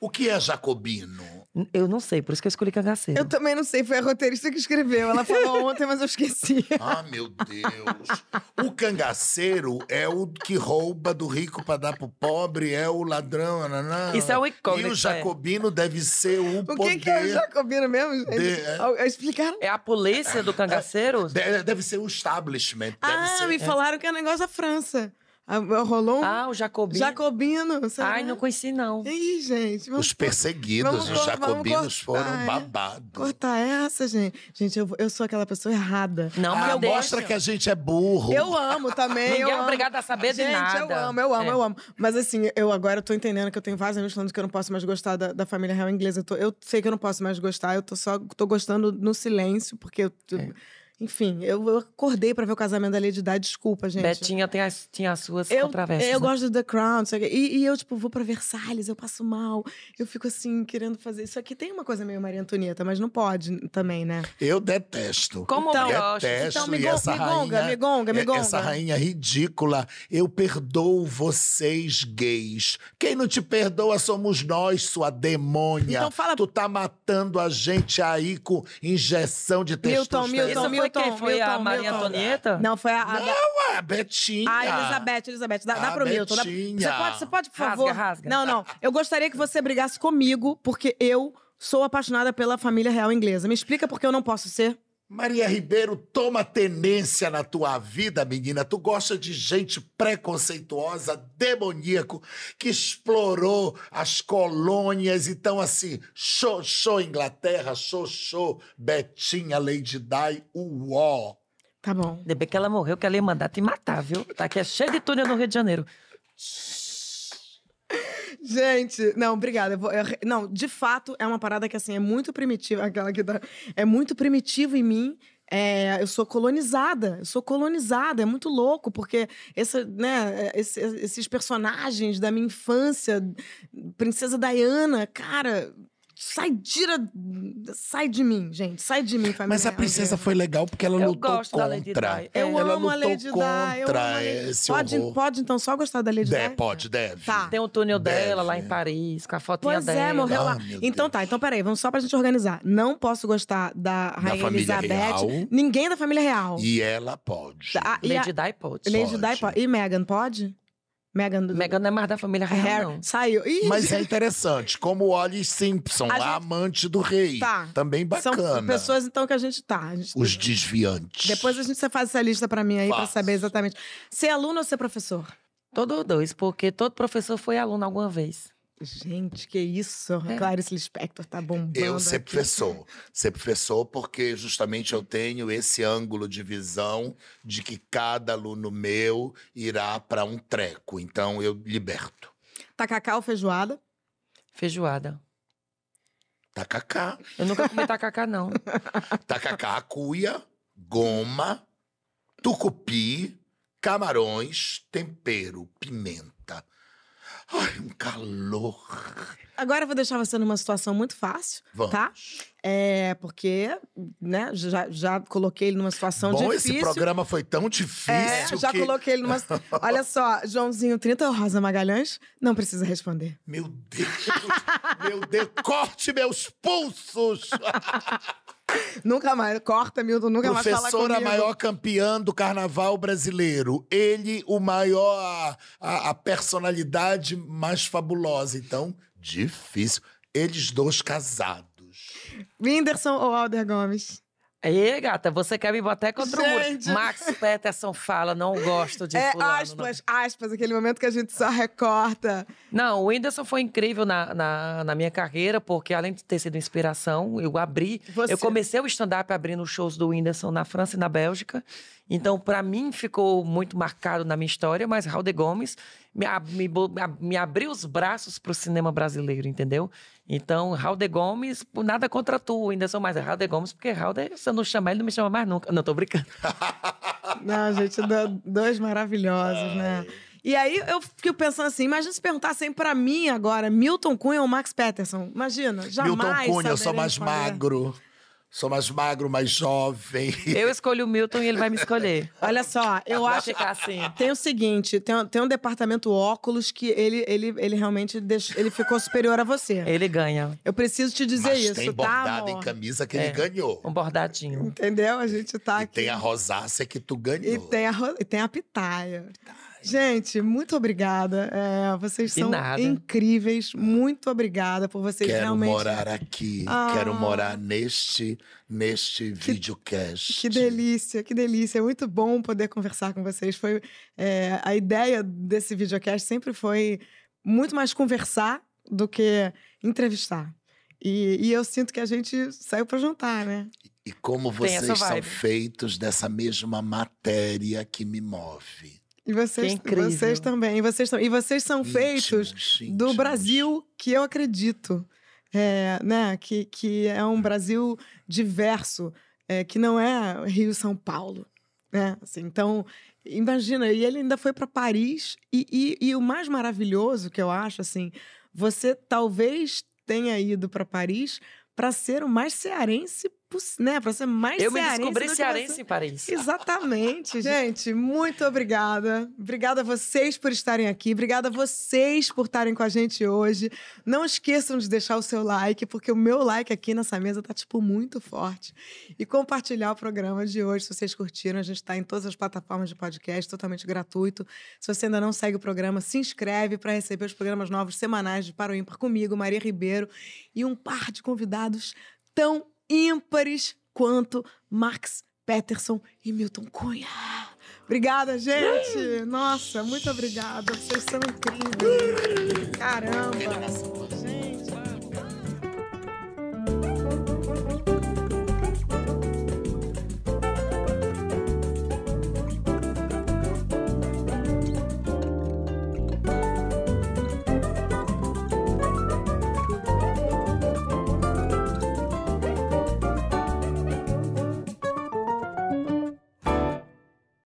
O que é jacobino? Eu não sei, por isso que eu escolhi cangaceiro. Eu também não sei, foi a roteirista que escreveu. Ela falou ontem, mas eu esqueci. Ah, meu Deus. O cangaceiro é o que rouba do rico para dar pro pobre, é o ladrão, nanã. Isso é um E incógnito, o é. jacobino deve ser o, O poder. que, que é o Jacobino mesmo, de- é. Al- Explicaram? É a polícia do cangaceiro? De- Deve ser o establishment. Deve Ah, ser... me falaram que é um negócio da França. Ah, Rolou um Ah, o Jacobino. Jacobino. será? Ai, não conheci, não. Ih, gente. vamos Os perseguidos, vamos os jacobinos cortar, foram é. babado. Cortar essa, gente. Gente, eu, eu sou aquela pessoa errada. Não, Ah, mostra que a gente é burro. Eu amo também. Ninguém eu é obrigado a saber de Gente, nada. eu amo, eu amo, É. eu amo. Mas assim, eu agora tô entendendo que eu tenho vários anos falando que eu não posso mais gostar da, da família real inglesa. Eu, tô- eu sei que eu não posso mais gostar, eu tô só tô gostando no silêncio, porque eu. eu- Enfim, eu, eu acordei pra ver o casamento da Lady Di, desculpa, gente. Betinha tem as, tinha as suas Eu, controvérsias. eu né? gosto do The Crown, sei e, e eu, tipo, vou pra Versalhes, eu passo mal. Eu fico assim, querendo fazer. Isso aqui tem uma coisa meio Maria Antonieta, mas não pode também, né? Eu detesto. Como Então- brioche. Detesto. Então, me e essa me gonga, rainha, me gonga, me é- gonga. Essa rainha ridícula. Eu perdoo vocês gays. Quem não te perdoa somos nós, sua demônia. Então fala- Tu tá matando a gente aí com injeção de Milton, testosterona. Milton, Isso foi Milton, quem? Foi a Milton, Maria Milton. Antonieta? Não, foi a. a da- Ué, Betinha. Ah, Elizabeth, Elizabeth, dá, dá pro Milton. dá- Betinha. Você pode, você pode, por Rasga, favor? rasga. Não, não. Eu gostaria que você brigasse comigo, porque eu sou apaixonada pela família real inglesa. Me explica por que eu não posso ser? Maria Ribeiro, toma tenência na tua vida, menina. Tu gosta de gente preconceituosa, demoníaco, que explorou as colônias. Então, assim, show, show Inglaterra, show, show Betinha, Lady Di, uó. Tá bom. Ainda bem que ela morreu, que ela ia mandar te matar, viu? Tá aqui é cheio de túnel no Rio de Janeiro. Gente, não, obrigada. Eu vou- eu não, de fato, é uma parada que, assim, é muito primitiva. Aquela que tá, é muito primitivo em mim. É, eu sou colonizada, eu sou colonizada, é muito louco, porque essa, né, esse- esses personagens da minha infância, Princesa Diana, cara, sai, tira, sai de mim, gente, sai de mim, família. Mas a princesa foi legal porque ela Eu lutou gosto da Lady contra. Di. Eu ela amo a Lady Di, eu contra amo a Lady esse pode, horror. pode, então, só gostar da Lady De- Di? pode, deve. Tá. Tem o túnel Deve. dela lá em Paris, com a fotinha Pois dela. é, morreu lá. Ah, meu Então Deus. tá, então peraí, vamos só pra gente organizar. Não posso gostar da Rainha Elizabeth. real. Ninguém da família real. E ela pode. Ah, e a- Lady Di pode. Lady Di Pode. pode. E Meghan pode? Meghan do. Meghan não é mais da família real, Harry. não. Saiu. Ih, Mas é interessante, como o Ollie Simpson, A a, gente- amante do rei. Tá. Também São bacana. pessoas, então, que a gente tá. A gente- Os desviantes. Depois a gente você faz essa lista pra mim aí, pra Faço. saber exatamente. Ser aluno ou ser professor? Todos dois, porque todo professor foi aluno alguma vez. Gente, que isso. É. Clarice Lispector tá bombando. Eu ser aqui. professor. Ser professor porque justamente eu tenho esse ângulo de visão de que cada aluno meu irá para um treco. Então eu liberto. Tacacá ou feijoada? Feijoada. Tacacá. Eu nunca comi tacacá, não. Tacacá, cuia, goma, tucupi, camarões, tempero, pimenta. Ai, um calor. Agora eu vou deixar você numa situação muito fácil, Vamos. tá? É, porque, né, já, já coloquei ele numa situação Bom, difícil. esse programa foi tão difícil É, já que... coloquei ele numa. Olha só, Joãozinho 30 Rosa Magalhães, não precisa responder. Meu Deus, meu Deus, corte meus pulsos! Nunca mais, corta, Milton, nunca mais fala Professora comigo. maior campeã do carnaval brasileiro. Ele, o maior, a, a personalidade mais fabulosa. Então, difícil. Eles dois casados. Whindersson ou Alder Gomes? Aí, gata, você quer me botar contra Gente. o muro. Max Peterson fala, não gosto de É, fulano. não. aspas, aspas, aquele momento que a gente só recorta. Não, o Whindersson foi incrível na, na, na minha carreira, porque além de ter sido inspiração, eu abri. Você. Eu comecei o stand-up abrindo shows do Whindersson na França e na Bélgica. Então, pra mim, ficou muito marcado na minha história, mas Raul de Gomes me, me, me ab- me abriu os braços pro cinema brasileiro, entendeu? Então, Raul de Gomes, por nada contra tu, Whindersson, mas é Raul de Gomes, porque Raul, de, se eu não chamar, ele não me chama mais nunca. Não, tô brincando. Não, gente, do- dois maravilhosos, né? E aí eu fico pensando assim, imagina se perguntassem pra mim agora, Milton Cunha ou Max Peterson? Imagina, jamais Milton Cunha, eu sou mais magro. Sou mais magro, mais jovem. Eu escolho o Milton e ele vai me escolher. Olha só, eu vai acho... ficar assim. Tem o seguinte, tem, um- tem um departamento óculos que ele, ele, ele realmente deixou, ele ficou superior a você. Ele ganha. Eu preciso te dizer Mas isso, tem tá, bordado em amor? camisa que É. ele ganhou. Um bordadinho. Entendeu? A gente tá E aqui. tem a rosácea que tu ganhou. E tem a, e tem a pitaia. Gente, muito obrigada. É, vocês são incríveis. Muito obrigada por vocês Quero realmente. morar aqui. Ah. Quero morar neste, neste videocast. Que delícia, que delícia. É muito bom poder conversar com vocês. Foi é, a ideia desse videocast sempre foi muito mais conversar do que entrevistar. E, e eu sinto que a gente saiu para jantar, né? E como vocês são feitos dessa mesma matéria que me move. E vocês, vocês também. E vocês, e vocês são feitos Íntimos, do. Brasil que eu acredito, é, né? Que, que é um Brasil diverso, é, que não é Rio e São Paulo, né? Assim, então, imagina, e ele ainda foi para Paris e, e, e o mais maravilhoso que eu acho, assim, você talvez tenha ido para Paris para ser o mais cearense, né? Para ser mais Eu me cearense descobri do que cearense você- em Paris. Exatamente. Gente, muito obrigada. Obrigada a vocês por estarem aqui. Obrigada a vocês por estarem com a gente hoje. Não esqueçam de deixar o seu like, porque o meu like aqui nessa mesa tá, tipo, muito forte. E compartilhar o programa de hoje, se vocês curtiram. A gente está em todas as plataformas de podcast, totalmente gratuito. Se você ainda não segue o programa, se inscreve para receber os programas novos semanais de Para o Ímpar comigo, Maria Ribeiro, e um par de convidados tão ímpares quanto Max Peterson e Milton Cunha. Obrigada, gente! Nossa, muito obrigada. Vocês são incríveis. Caramba!